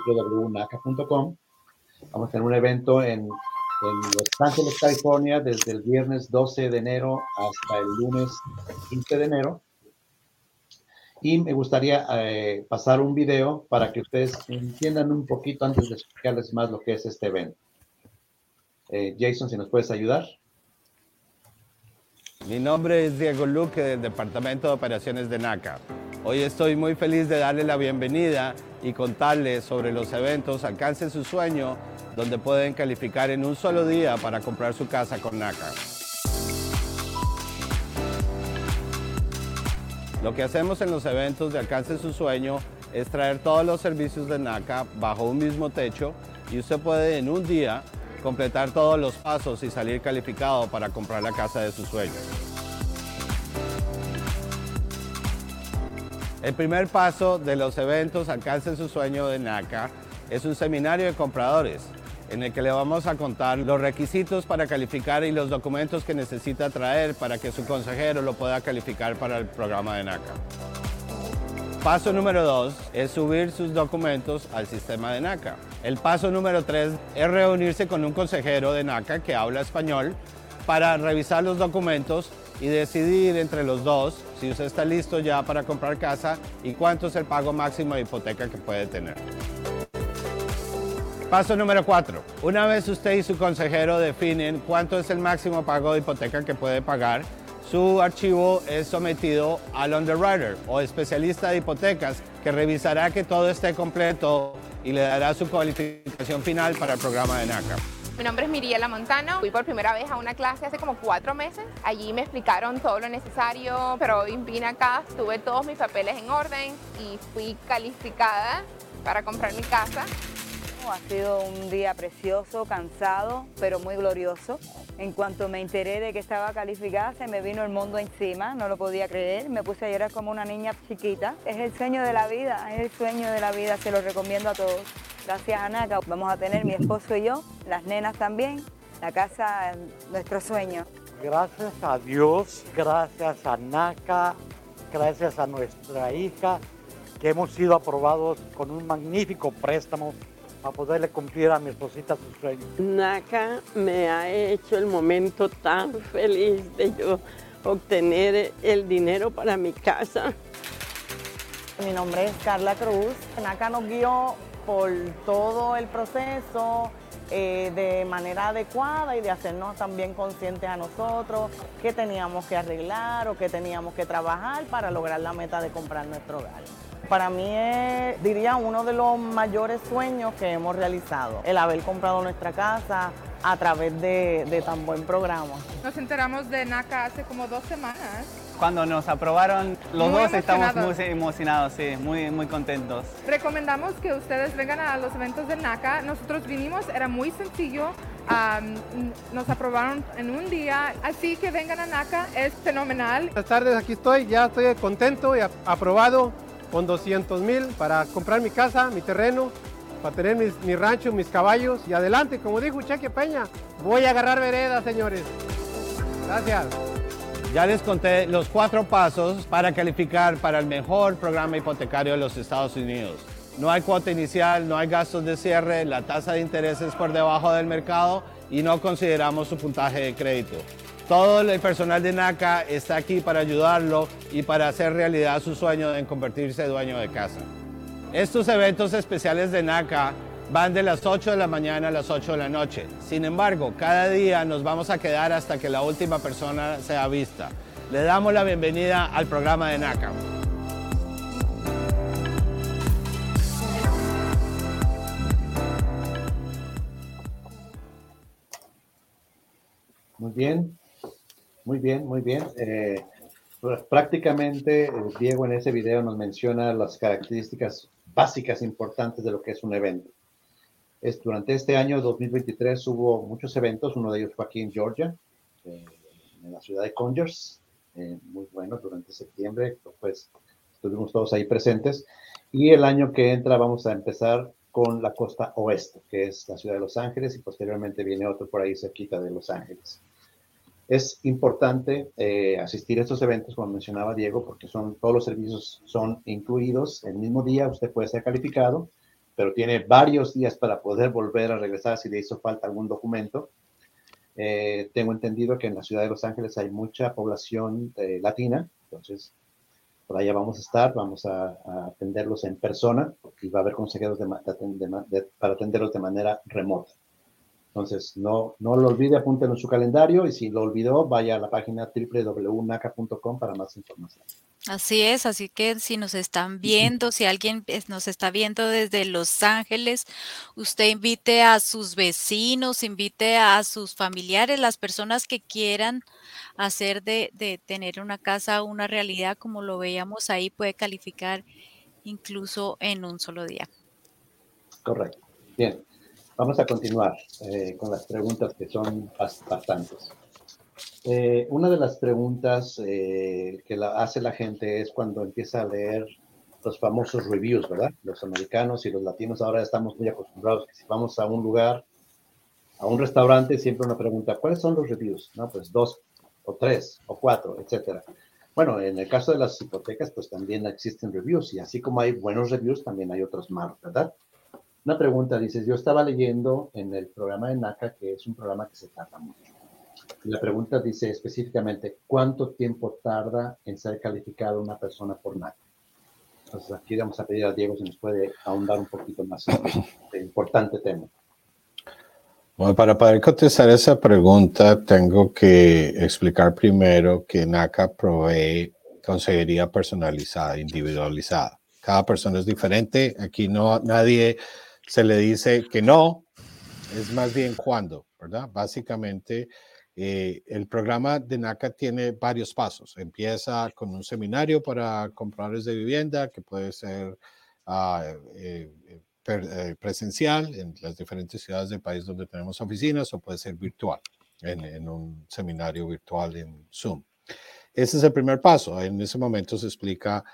www.naca.com. Vamos a tener un evento en, en, Los Ángeles, California, desde el viernes 12 de enero hasta el lunes 15 de enero. Y me gustaría eh, pasar un video para que ustedes entiendan un poquito antes de explicarles más lo que es este evento. Eh, Jason, si nos puedes ayudar. Mi nombre es Diego Luque del Departamento de Operaciones de NACA. Hoy estoy muy feliz de darle la bienvenida y contarles sobre los eventos Alcance su sueño, donde pueden calificar en un solo día para comprar su casa con NACA. Lo que hacemos en los eventos de Alcance su sueño es traer todos los servicios de NACA bajo un mismo techo y usted puede en un día completar todos los pasos y salir calificado para comprar la casa de sus sueños. El primer paso de los eventos Alcance su sueño de NACA es un seminario de compradores en el que le vamos a contar los requisitos para calificar y los documentos que necesita traer para que su consejero lo pueda calificar para el programa de NACA. Paso número dos es subir sus documentos al sistema de NACA. El paso número tres es reunirse con un consejero de NACA que habla español para revisar los documentos y decidir entre los dos si usted está listo ya para comprar casa y cuánto es el pago máximo de hipoteca que puede tener. Paso número cuatro. Una vez usted y su consejero definen cuánto es el máximo pago de hipoteca que puede pagar, su archivo es sometido al underwriter o especialista de hipotecas que revisará que todo esté completo y le dará su cualificación final para el programa de NACA. Mi nombre es Miriela Montano. Fui por primera vez a una clase hace como cuatro meses. Allí me explicaron todo lo necesario, pero hoy vine acá, tuve todos mis papeles en orden y fui calificada para comprar mi casa. Ha sido un día precioso, cansado, pero muy glorioso. En cuanto me enteré de que estaba calificada, se me vino el mundo encima, no lo podía creer. Me puse a llorar como una niña chiquita. Es el sueño de la vida, es el sueño de la vida, se lo recomiendo a todos. Gracias a NACA vamos a tener mi esposo y yo, las nenas también, la casa, nuestro sueño. Gracias a Dios, gracias a NACA, gracias a nuestra hija, que hemos sido aprobados con un magnífico préstamo para poderle cumplir a mi esposita sus sueños. NACA me ha hecho el momento tan feliz de yo obtener el dinero para mi casa. Mi nombre es Carla Cruz. NACA nos guió por todo el proceso eh, de manera adecuada y de hacernos también conscientes a nosotros qué teníamos que arreglar o qué teníamos que trabajar para lograr la meta de comprar nuestro hogar. Para mí es, diría, uno de los mayores sueños que hemos realizado, el haber comprado nuestra casa a través de, de tan buen programa. Nos enteramos de NACA hace como dos semanas. Cuando nos aprobaron, los Muy dos estamos muy emocionados, sí, muy, muy contentos. Recomendamos que ustedes vengan a los eventos de NACA. Nosotros vinimos, era muy sencillo. nos aprobaron en un día, así que vengan a NACA, es fenomenal. Buenas tardes, aquí estoy, ya estoy contento y ap- aprobado con 200 mil para comprar mi casa, mi terreno, para tener mi rancho, mis caballos y adelante, como dijo Cheque Peña, voy a agarrar vereda, señores. Gracias. Ya les conté los cuatro pasos para calificar para el mejor programa hipotecario de los Estados Unidos. No hay cuota inicial, no hay gastos de cierre, la tasa de interés es por debajo del mercado y no consideramos su puntaje de crédito. Todo el personal de NACA está aquí para ayudarlo y para hacer realidad su sueño en convertirse en dueño de casa. Estos eventos especiales de NACA van de las 8 de la mañana a las 8 de la noche. Sin embargo, cada día nos vamos a quedar hasta que la última persona sea vista. Le damos la bienvenida al programa de NACA. Muy bien, muy bien, muy bien. Eh, pr- prácticamente eh, Diego en ese video nos menciona las características básicas importantes de lo que es un evento. Es, durante este año 2023 hubo muchos eventos, uno de ellos fue aquí en Georgia, eh, en la ciudad de Conyers, muy bueno, durante septiembre, pues estuvimos todos ahí presentes. Y el año que entra vamos a empezar con la costa oeste, que es la ciudad de Los Ángeles, y posteriormente viene otro por ahí cerquita de Los Ángeles. Es importante eh, asistir a estos eventos, como mencionaba Diego, porque son, todos los servicios son incluidos. El mismo día usted puede ser calificado, pero tiene varios días para poder volver a regresar si le hizo falta algún documento. Eh, tengo entendido que en la ciudad de Los Ángeles hay mucha población eh, latina, entonces por allá vamos a estar, vamos a, atenderlos en persona y va a haber consejeros de de- para atenderlos de manera remota. Entonces, no, no lo olvide, apúntelo en su calendario y si lo olvidó, vaya a la página www.naca.com para más información. Así es, así que si nos están viendo, si alguien nos está viendo desde Los Ángeles, usted invite a sus vecinos, invite a sus familiares, las personas que quieran hacer de, de tener una casa una realidad como lo veíamos ahí, puede calificar incluso en un solo día. Correcto. Bien, vamos a continuar eh, con las preguntas que son bas- bastantes. Eh, una de las preguntas eh, que la, hace la gente es cuando empieza a leer los famosos reviews, ¿verdad? Los americanos y los latinos ahora estamos muy acostumbrados que si vamos a un lugar, a un restaurante, siempre una pregunta, ¿cuáles son los reviews? No, pues dos o tres o cuatro, etcétera. Bueno, en el caso de las hipotecas, pues también existen reviews y así como hay buenos reviews, también hay otros malos, ¿verdad? Una pregunta, dices, yo estaba leyendo en el programa de NACA, que es un programa que se tarda mucho. La pregunta dice específicamente, ¿cuánto tiempo tarda en ser calificada una persona por NACA? Entonces aquí vamos a pedir a Diego si nos puede ahondar un poquito más en este importante tema. Bueno, para poder contestar esa pregunta, tengo que explicar primero que NACA provee consejería personalizada, individualizada. Cada persona es diferente. Aquí no nadie se le dice que no, es más bien cuándo, ¿verdad? Básicamente, eh, el programa de NACA tiene varios pasos. Empieza con un seminario para compradores de vivienda, que puede ser eh, eh, per- eh, presencial en las diferentes ciudades del país donde tenemos oficinas o puede ser virtual, en, en un seminario virtual en Zoom. Ese es el primer paso. En ese momento se explica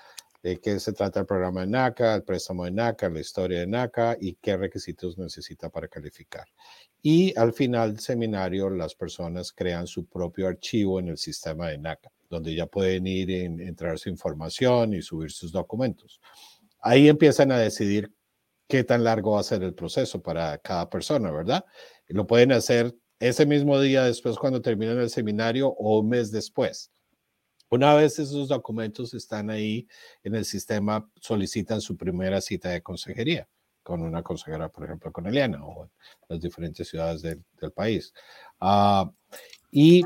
de qué se trata el programa de NACA, el préstamo de NACA, la historia de NACA y qué requisitos necesita para calificar. Y al final del seminario, las personas crean su propio archivo en el sistema de NACA, donde ya pueden ir y entrar su información y subir sus documentos. Ahí empiezan a decidir qué tan largo va a ser el proceso para cada persona, ¿verdad? Lo pueden hacer ese mismo día después cuando terminan el seminario o un mes después. Una vez esos documentos están ahí en el sistema, solicitan su primera cita de consejería con una consejera, por ejemplo, con Eliana o en las diferentes ciudades del, del país. Ah, y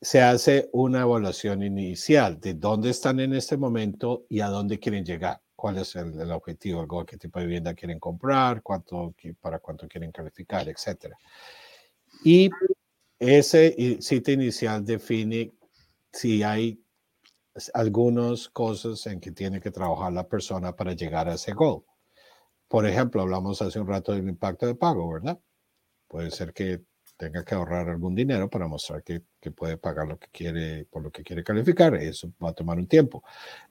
se hace una evaluación inicial de dónde están en este momento y a dónde quieren llegar. cuál es el, el objetivo, el goal, qué tipo de vivienda quieren comprar, cuánto, para cuánto quieren calificar, etc. Y ese sitio inicial define si hay algunas cosas en que tiene que trabajar la persona para llegar a ese goal. Por ejemplo, hablamos hace un rato del impacto de pago, ¿verdad? Puede ser que tenga que ahorrar algún dinero para mostrar que, que puede pagar lo que quiere, por lo que quiere calificar. Eso va a tomar un tiempo.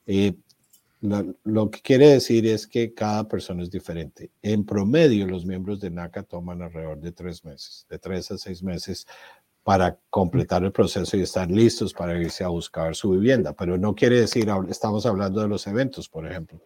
Eh, lo, lo que quiere decir es que cada persona es diferente. En promedio, los miembros de NACA toman alrededor de tres meses, de tres a seis meses para completar el proceso y estar listos para irse a buscar su vivienda. Pero no quiere decir, estamos hablando de los eventos, por ejemplo.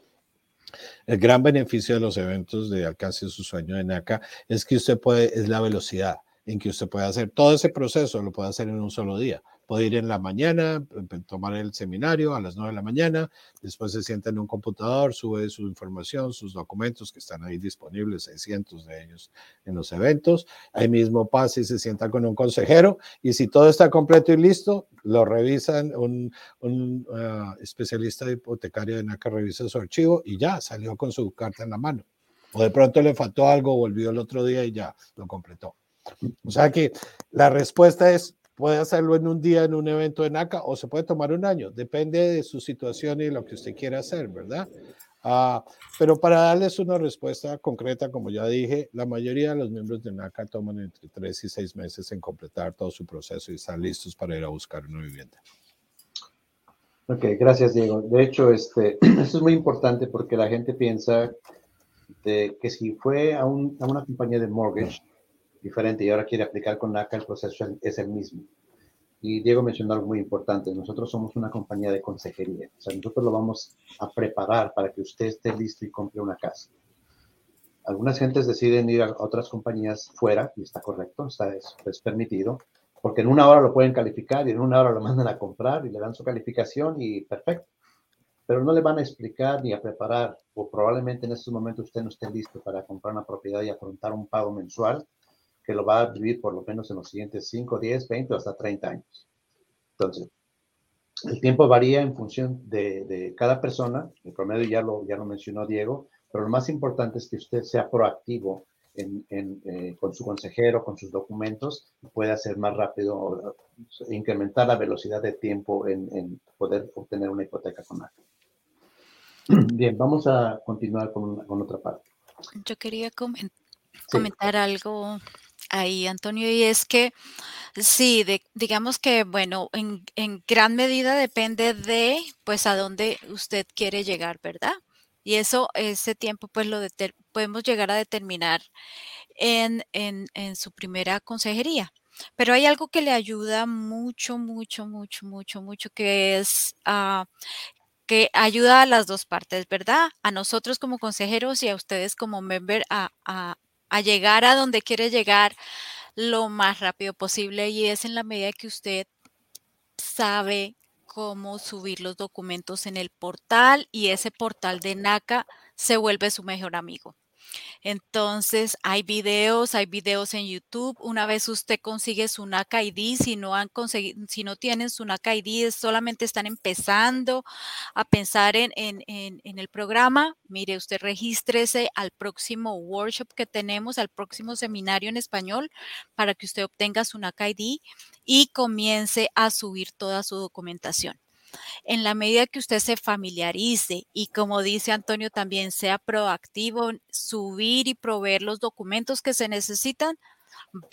El gran beneficio de los eventos de alcance de su sueño de NACA es que usted puede, es la velocidad en que usted puede hacer todo ese proceso, lo puede hacer en un solo día. Puede ir en la mañana, tomar el seminario a las 9 de la mañana, después se sienta en un computador, sube su información, sus documentos que están ahí disponibles, 600 de ellos en los eventos. Ahí mismo pasa y se sienta con un consejero y si todo está completo y listo, lo revisan, un, un ah, especialista hipotecario de NACA revisa su archivo y ya salió con su carta en la mano. O de pronto le faltó algo, volvió el otro día y ya lo completó. O sea que la respuesta es, puede hacerlo en un día en un evento de NACA o se puede tomar un año, depende de su situación y lo que usted quiera hacer, ¿verdad? Ah, pero para darles una respuesta concreta, como ya dije, la mayoría de los miembros de NACA toman entre tres y seis meses en completar todo su proceso y están listos para ir a buscar una vivienda. Ok, gracias, Diego. De hecho, este, esto es muy importante porque la gente piensa de que si fue a, un- a una compañía de mortgage diferente y ahora quiere aplicar con NACA, el proceso es el mismo. Y Diego mencionó algo muy importante. Nosotros somos una compañía de consejería. O sea, nosotros lo vamos a preparar para que usted esté listo y compre una casa. Algunas gentes deciden ir a otras compañías fuera, y está correcto, está, es, es permitido, porque en una hora lo pueden calificar y en una hora lo mandan a comprar y le dan su calificación y perfecto. Pero no le van a explicar ni a preparar, o probablemente en estos momentos usted no esté listo para comprar una propiedad y afrontar un pago mensual que lo va a vivir por lo menos en los siguientes 5, 10, 20 o hasta 30 años. Entonces, el tiempo varía en función de, de cada persona, el promedio ya lo, ya lo mencionó Diego, pero lo más importante es que usted sea proactivo en, en, eh, con su consejero, con sus documentos, y pueda hacer más rápido, eh, incrementar la velocidad de tiempo en, en poder obtener una hipoteca con ACA. Bien, vamos a continuar con, con otra parte. Yo quería comen- Sí. comentar algo ahí, Antonio, y es que sí, digamos que, bueno, en, gran medida depende de, pues, a dónde usted quiere llegar, ¿verdad? Y eso, ese tiempo, pues, lo podemos llegar a determinar en, su primera consejería. Pero hay algo que le ayuda mucho, mucho, mucho, mucho, mucho, que es ah, que ayuda a las dos partes, ¿verdad? A nosotros como consejeros y a ustedes como member a- a llegar a donde quiere llegar lo más rápido posible y es en la medida que usted sabe cómo subir los documentos en el portal y ese portal de NACA se vuelve su mejor amigo. Entonces, hay videos, hay videos en YouTube. Una vez usted consigue su NACA ID, si no han conseguido, si no tienen su NACA ID, es- solamente están empezando a pensar en, en- en- el programa. Mire, usted regístrese al próximo workshop que tenemos, al próximo seminario en español, para que usted obtenga su NACA ID y comience a subir toda su documentación en la medida que usted se familiarice y como dice Antonio también sea proactivo, subir y proveer los documentos que se necesitan,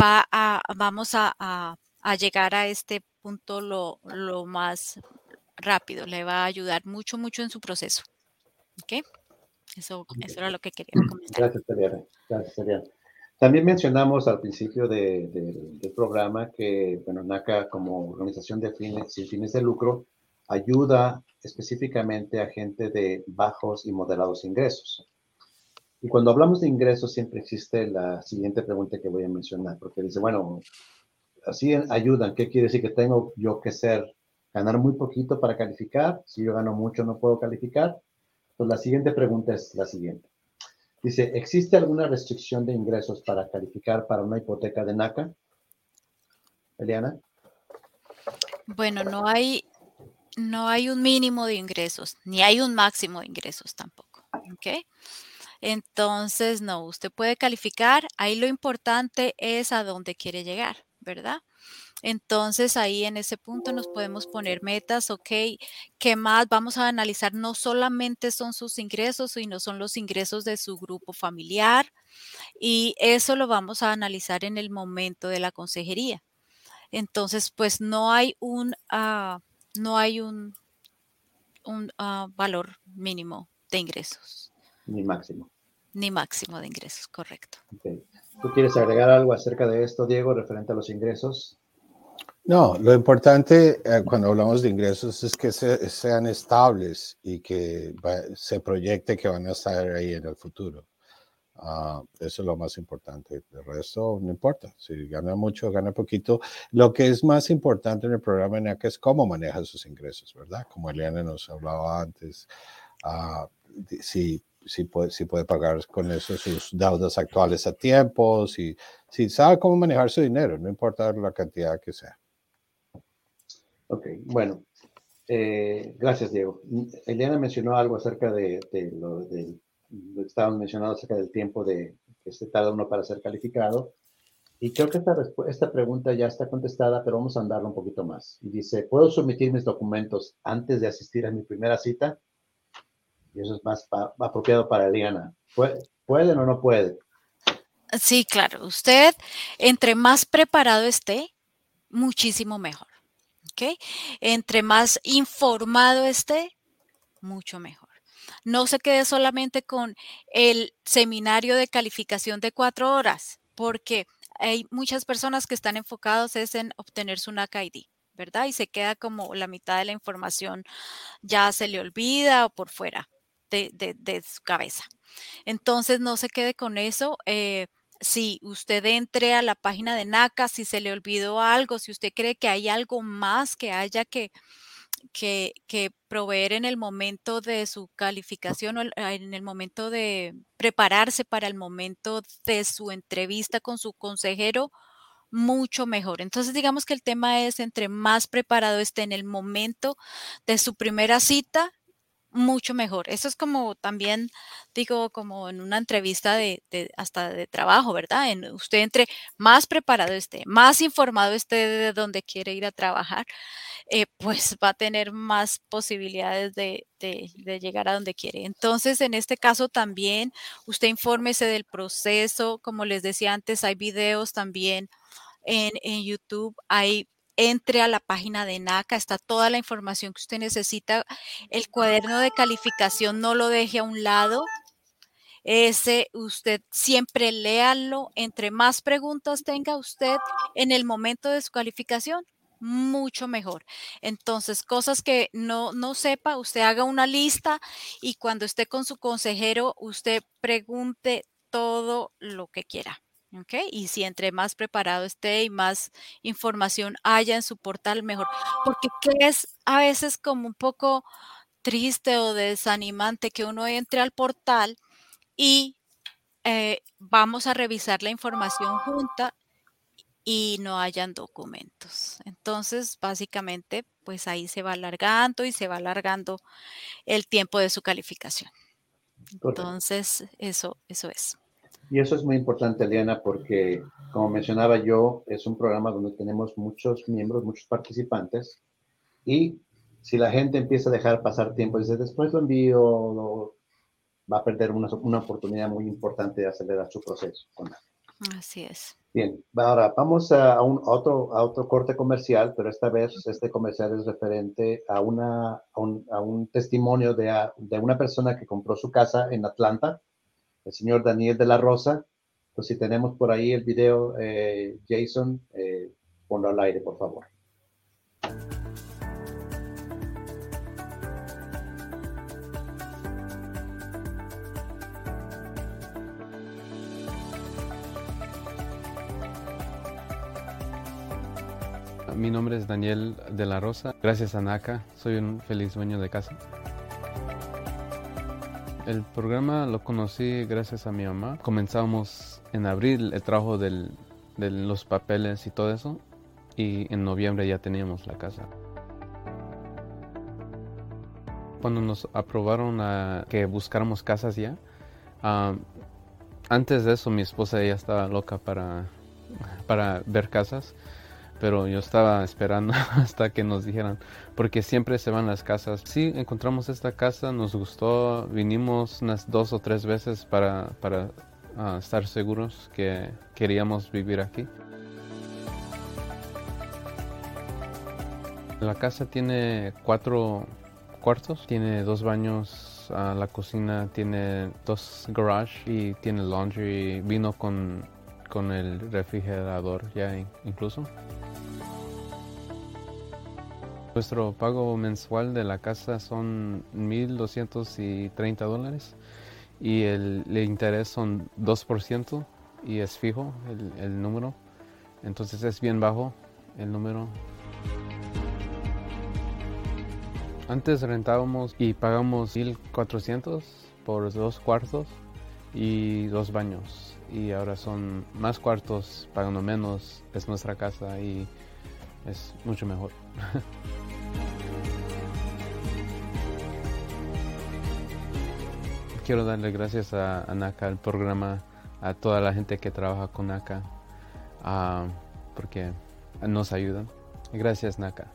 va a, vamos a, a- a llegar a este punto lo, lo más rápido. Le va a ayudar mucho, mucho en su proceso. ¿Ok? Eso, eso era lo que quería comentar. Gracias, Eliana. Gracias, Eliana. También mencionamos al principio de- de- del programa que, bueno, NACA como organización de fines, sin fines de lucro ayuda específicamente a gente de bajos y moderados ingresos. Y cuando hablamos de ingresos siempre existe la siguiente pregunta que voy a mencionar, porque dice, bueno, así ayudan, ¿qué quiere decir que tengo yo que ser, ganar muy poquito para calificar? Si yo gano mucho no puedo calificar. Pues la siguiente pregunta es la siguiente. Dice, ¿existe alguna restricción de ingresos para calificar para una hipoteca de NACA? Eliana. Bueno, no hay, no hay un mínimo de ingresos, ni hay un máximo de ingresos tampoco. ¿ok? Entonces, no, usted puede calificar. Ahí lo importante es a dónde quiere llegar, ¿verdad? Entonces ahí en ese punto nos podemos poner metas, ok, ¿qué más vamos a analizar? No solamente son sus ingresos, sino son los ingresos de su grupo familiar y eso lo vamos a analizar en el momento de la consejería. Entonces, pues no hay un, ah, no hay un, un ah, valor mínimo de ingresos. Ni máximo. Ni máximo de ingresos, correcto. Okay. ¿Tú quieres agregar algo acerca de esto, Diego, referente a los ingresos? No, lo importante eh, cuando hablamos de ingresos es que se, sean estables y que va, se proyecte que van a estar ahí en el futuro. Uh, eso es lo más importante. El resto no importa. Si gana mucho, gana poquito. Lo que es más importante en el programa NACA es cómo maneja sus ingresos, ¿verdad? Como Eliana nos hablaba antes. Uh, si, si, puede, si puede pagar con eso sus deudas actuales a tiempo, si, si sabe cómo manejar su dinero, no importa la cantidad que sea. Ok, bueno, eh, gracias Diego. Eliana mencionó algo acerca de, de lo, de lo estaban mencionando acerca del tiempo de que se tarda uno para ser calificado. Y creo que esta, esta pregunta ya está contestada, pero vamos a andarlo un poquito más. Y dice, ¿puedo someter mis documentos antes de asistir a mi primera cita? Y eso es más apropiado para Eliana. ¿Puede, ¿Pueden o no puede? Sí, claro. Usted, entre más preparado esté, muchísimo mejor. ¿ok? Entre más informado esté, mucho mejor. No se quede solamente con el seminario de calificación de cuatro horas, porque hay muchas personas que están enfocados es en obtener su NAC ID, ¿verdad? Y se queda como la mitad de la información ya se le olvida o por fuera de, su cabeza. Entonces, no se quede con eso. Eh, si usted entre a la página de NACA, si se le olvidó algo, si usted cree que hay algo más que haya que, que, proveer en el momento de su calificación o en el momento de prepararse para el momento de su entrevista con su consejero, mucho mejor. Entonces, digamos que el tema es entre más preparado esté en el momento de su primera cita, mucho mejor. Eso es como también, digo, como en una entrevista de, hasta de trabajo, ¿verdad? En usted entre más preparado esté, más informado esté de dónde quiere ir a trabajar, eh, pues va a tener más posibilidades de, de, de, llegar a donde quiere. Entonces, en este caso también, usted infórmese del proceso. Como les decía antes, hay videos también en, en YouTube, hay entre a la página de NACA, está toda la información que usted necesita. El cuaderno de calificación no lo deje a un lado. Ese usted siempre léalo. Entre más preguntas tenga usted en el momento de su calificación, mucho mejor. Entonces, cosas que no, no sepa, usted haga una lista y cuando esté con su consejero, usted pregunte todo lo que quiera. ¿Ok? Y si entre más preparado esté y más información haya en su portal, mejor. Porque es a veces como un poco triste o desanimante que uno entre al portal y eh, vamos a revisar la información junta y no hayan documentos. Entonces, básicamente, pues ahí se va alargando y se va alargando el tiempo de su calificación. Entonces, eso, eso es. Y eso es muy importante, Eliana, porque, como mencionaba yo, es un programa donde tenemos muchos miembros, muchos participantes, y si la gente empieza a dejar pasar tiempo, dice, después lo envío, lo, va a perder una, una, oportunidad muy importante de acelerar su proceso. Así es. Bien, ahora vamos a, un, a otro, a otro corte comercial, pero esta vez este comercial es referente a, una, a, un, a un testimonio de, de una persona que compró su casa en Atlanta, el señor Daniel de la Rosa. Pues si tenemos por ahí el video, eh, Jason, eh, ponlo al aire, por favor. Mi nombre es Daniel de la Rosa. Gracias a NACA, soy un feliz dueño de casa. El programa lo conocí gracias a mi mamá. Comenzamos en abril el trabajo de los papeles y todo eso y en noviembre ya teníamos la casa. cuando nos aprobaron que buscáramos casas ya, ah, antes de eso mi esposa ya estaba loca para, para ver casas, pero yo estaba esperando hasta que nos dijeran, porque siempre se van las casas. Sí, encontramos esta casa, nos gustó, vinimos unas dos o tres veces para, para ah, estar seguros que queríamos vivir aquí. La casa tiene cuatro cuartos, tiene dos baños, ah, la cocina tiene dos garage y tiene laundry, vino con, con el refrigerador ya in- incluso. Nuestro pago mensual de la casa son 1.230 dólares y el, interés son 2% y es fijo el, el número. Entonces es bien bajo el número. Antes rentábamos y pagamos 1.400 por dos cuartos y dos baños. Y ahora son más cuartos, pagando menos. Es nuestra casa y es mucho mejor. Quiero darle gracias a, NACA, al programa, a toda la gente que trabaja con NACA, ah, porque nos ayudan. Gracias NACA.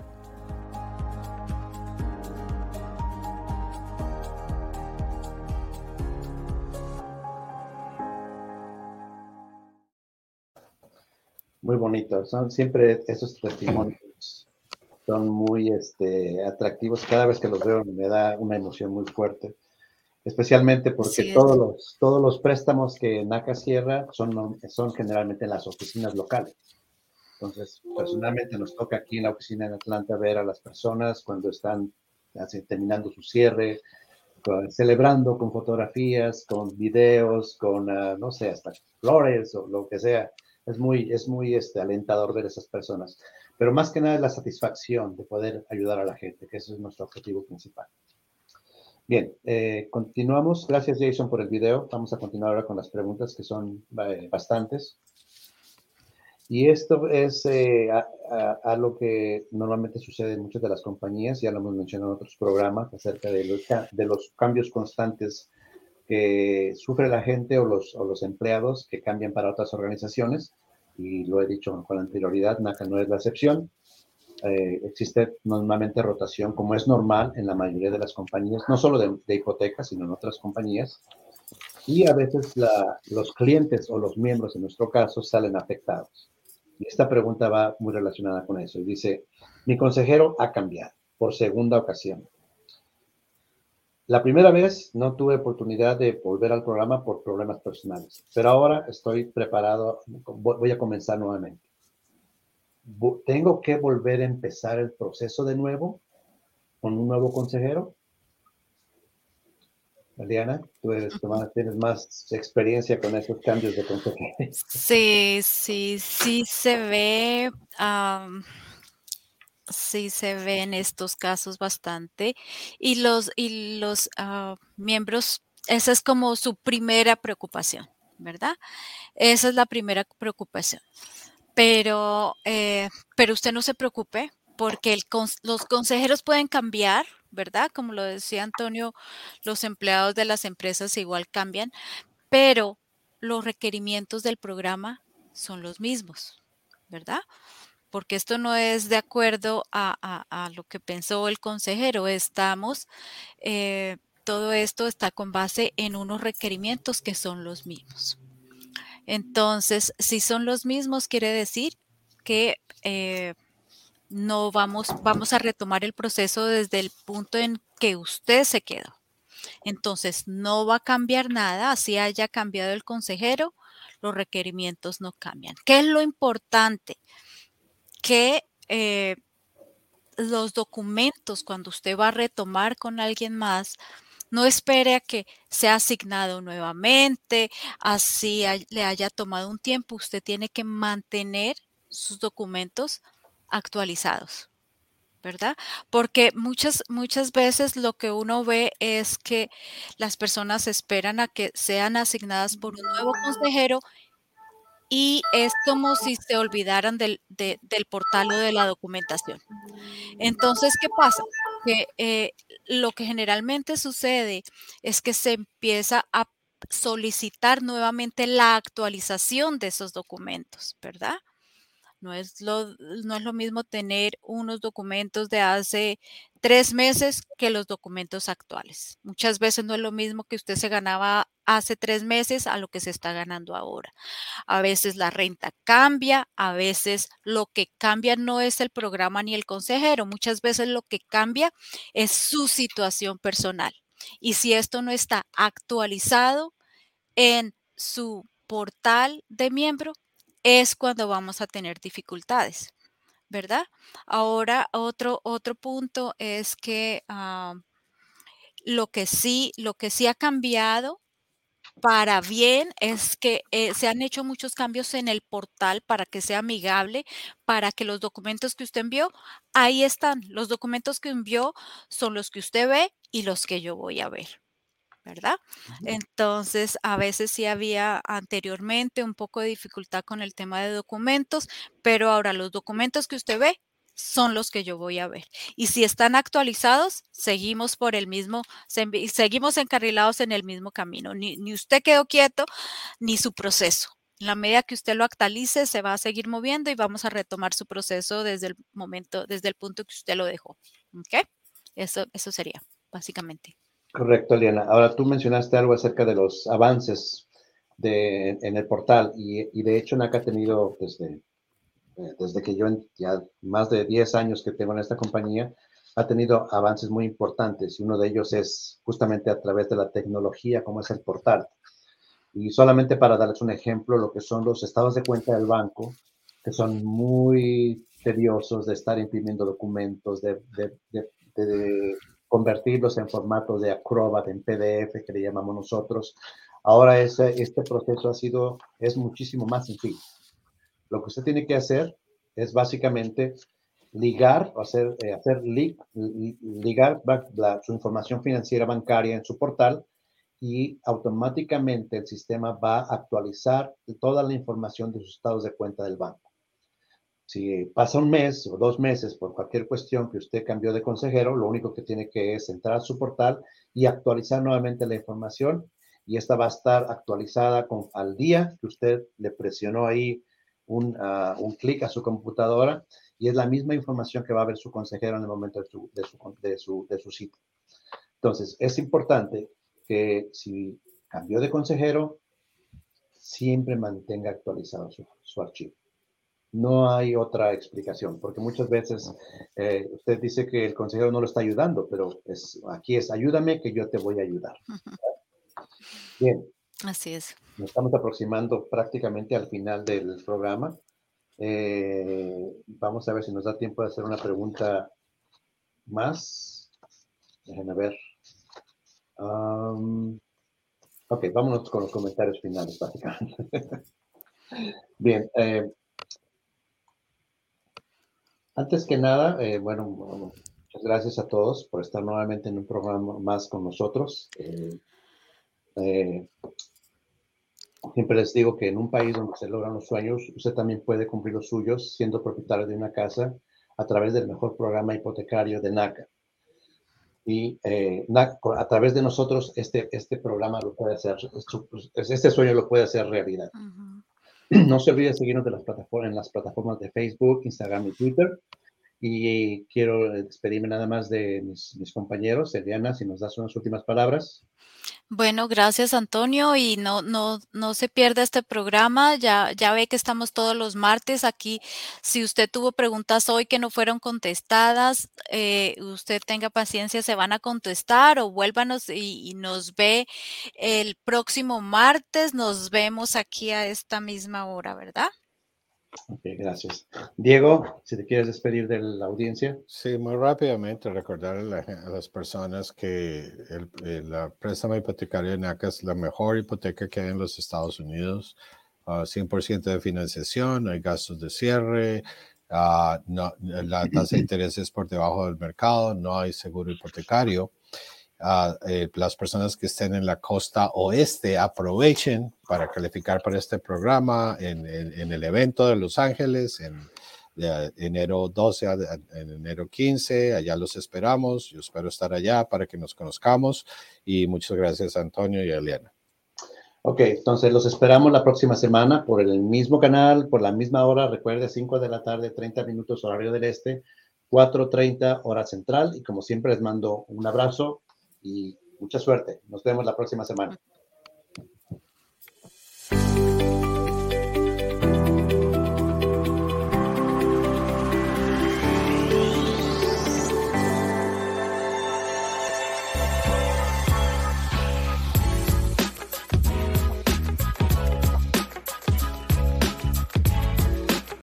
Muy bonito. Son siempre esos testimonios. Son muy este, atractivos. Cada vez que los veo me da una emoción muy fuerte. Especialmente porque Sí, todos, los, todos los préstamos que NACA cierra son, son generalmente en las oficinas locales. Entonces, personalmente nos toca aquí en la oficina en Atlanta ver a las personas cuando están así, terminando su cierre, con- celebrando con fotografías, con videos, con, ah, no sé, hasta flores o lo que sea. Es muy, es muy este, alentador ver esas personas. Pero más que nada es la satisfacción de poder ayudar a la gente, que ese es nuestro objetivo principal. Bien, eh, continuamos. Gracias Jason por el video. Vamos a continuar ahora con las preguntas que son eh, bastantes. Y esto es eh, a, lo que normalmente sucede en muchas de las compañías, ya lo hemos mencionado en otros programas, acerca de los cambios constantes sufre la gente o los, empleados que cambian para otras organizaciones. Y lo he dicho con anterioridad, NACA no es la excepción. Eh, existe normalmente rotación, como es normal en la mayoría de las compañías, no solo de, hipotecas, sino en otras compañías. Y a veces los clientes o los miembros, en nuestro caso, salen afectados. Y esta pregunta va muy relacionada con eso. Y dice, mi consejero ha cambiado por segunda ocasión. La primera vez no tuve oportunidad de volver al programa por problemas personales, pero ahora estoy preparado, vo- voy a comenzar nuevamente. ¿Tengo que volver a empezar el proceso de nuevo con un nuevo consejero? Eliana, tú eres, tienes más experiencia con esos cambios de consejero. Sí, sí, sí se ve, sí se ve en estos casos bastante. Y los, y los ah, miembros, esa es como su primera preocupación, ¿verdad? Esa es la primera preocupación. Pero, eh, pero usted no se preocupe porque los consejeros pueden cambiar, ¿verdad? Como lo decía Antonio, los empleados de las empresas igual cambian, pero los requerimientos del programa son los mismos, ¿verdad? Porque esto no es de acuerdo a, lo que pensó el consejero, estamos, eh, todo esto está con base en unos requerimientos que son los mismos. Entonces, si son los mismos, quiere decir que eh, no vamos, vamos a retomar el proceso desde el punto en que usted se quedó. Entonces, no va a cambiar nada, así haya cambiado el consejero, los requerimientos no cambian. ¿Qué es lo importante? Que eh, los documentos, cuando usted va a retomar con alguien más, no espere a que sea asignado nuevamente, así le haya tomado un tiempo. Usted tiene que mantener sus documentos actualizados. ¿verdad? Porque muchas, muchas veces lo que uno ve es que las personas esperan a que sean asignadas por un nuevo consejero y es como si se olvidaran del, de- del portal o de la documentación. Entonces, ¿qué pasa? porque eh, lo que generalmente sucede es que se empieza a solicitar nuevamente la actualización de esos documentos, ¿verdad? No es, lo, no es lo mismo tener unos documentos de hace tres meses que los documentos actuales. Muchas veces no es lo mismo que usted se ganaba hace tres meses a lo que se está ganando ahora. A veces la renta cambia, a veces lo que cambia no es el programa ni el consejero, muchas veces lo que cambia es su situación personal. Y si esto no está actualizado en su portal de miembro, es cuando vamos a tener dificultades, ¿verdad? Ahora, otro, otro punto es que ah, lo, que sí, lo que sí ha cambiado para bien es que eh, se han hecho muchos cambios en el portal para que sea amigable, para que los documentos que usted envió, ahí están. Los documentos que envió son los que usted ve y los que yo voy a ver. ¿Verdad? Entonces, a veces sí había anteriormente un poco de dificultad con el tema de documentos, pero ahora los documentos que usted ve son los que yo voy a ver. Y si están actualizados, seguimos por el mismo, seguimos encarrilados en el mismo camino. Ni, ni usted quedó quieto, ni su proceso. En la medida que usted lo actualice, se va a seguir moviendo y vamos a retomar su proceso desde el momento, desde el punto que usted lo dejó. ¿Ok? Eso, eso sería, básicamente. Correcto, Eliana. Ahora tú mencionaste algo acerca de los avances de, en el portal y, y de hecho NACA ha tenido desde, eh, desde que yo ya más de 10 años que tengo en esta compañía, ha tenido avances muy importantes y uno de ellos es justamente a través de la tecnología, como es el portal. Y solamente para darles un ejemplo, lo que son los estados de cuenta del banco, que son muy tediosos de estar imprimiendo documentos, de, de, de convertirlos en formato de Acrobat, en PDF, que le llamamos nosotros. Ahora ese, este proceso ha sido, es muchísimo más sencillo. Lo que usted tiene que hacer es básicamente ligar, hacer, eh, hacer ligar su información financiera bancaria en su portal y automáticamente el sistema va a actualizar toda la información de sus estados de cuenta del banco. Si pasa un mes o dos meses por cualquier cuestión que usted cambió de consejero, lo único que tiene que es entrar a su portal y actualizar nuevamente la información y esta va a estar actualizada con, al día que usted le presionó ahí un, uh, un clic a su computadora y es la misma información que va a ver su consejero en el momento de su, de su, de su, de su cita. Entonces, es importante que si cambió de consejero, siempre mantenga actualizado su, su archivo. No hay otra explicación, porque muchas veces eh, usted dice que el consejero no lo está ayudando, pero es, aquí es ayúdame que yo te voy a ayudar. Bien. Así es. Nos estamos aproximando prácticamente al final del programa. Eh, vamos a ver si nos da tiempo de hacer una pregunta más. Déjenme ver. ok, vámonos con los comentarios finales, básicamente. Bien, eh, antes que nada, eh, bueno, muchas gracias a todos por estar nuevamente en un programa más con nosotros. Eh, eh, siempre les digo que en un país donde se logran los sueños, usted también puede cumplir los suyos siendo propietario de una casa a través del mejor programa hipotecario de NACA. Y a través de nosotros este, este programa lo puede hacer, este sueño lo puede hacer realidad. No se olvide seguirnos de las plataformas, en las plataformas de Facebook, Instagram y Twitter. Y quiero despedirme nada más de mis, mis compañeros. Eliana, si nos das unas últimas palabras. Bueno, gracias Antonio y no, no, no se pierda este programa. Ya, ya ve que estamos todos los martes aquí. Si usted tuvo preguntas hoy que no fueron contestadas, eh, usted tenga paciencia, se van a contestar o vuélvanos y, y nos ve el próximo martes. Nos vemos aquí a esta misma hora, ¿verdad? Ok, gracias. Diego, si te quieres despedir de la audiencia. Sí, muy rápidamente recordar a, la, a las personas que el, el, la préstamo hipotecario de NACA es la mejor hipoteca que hay en los Estados Unidos. Uh, ah, 100% de financiación, no hay gastos de cierre, uh, no, la tasa de interés es por debajo del mercado, no hay seguro hipotecario uh, eh, las personas que estén en la costa oeste aprovechen para calificar para este programa en, en, en el evento de Los Ángeles, en de enero 12 a, en enero 15. Allá los esperamos. Yo espero estar allá para que nos conozcamos. Y muchas gracias Antonio y Eliana. Ok, entonces los esperamos la próxima semana por el mismo canal, por la misma hora. Recuerde, 5 de la tarde, 30 minutos horario del este, 4.30 hora central. Y como siempre, les mando un abrazo y mucha suerte. Nos vemos la próxima semana.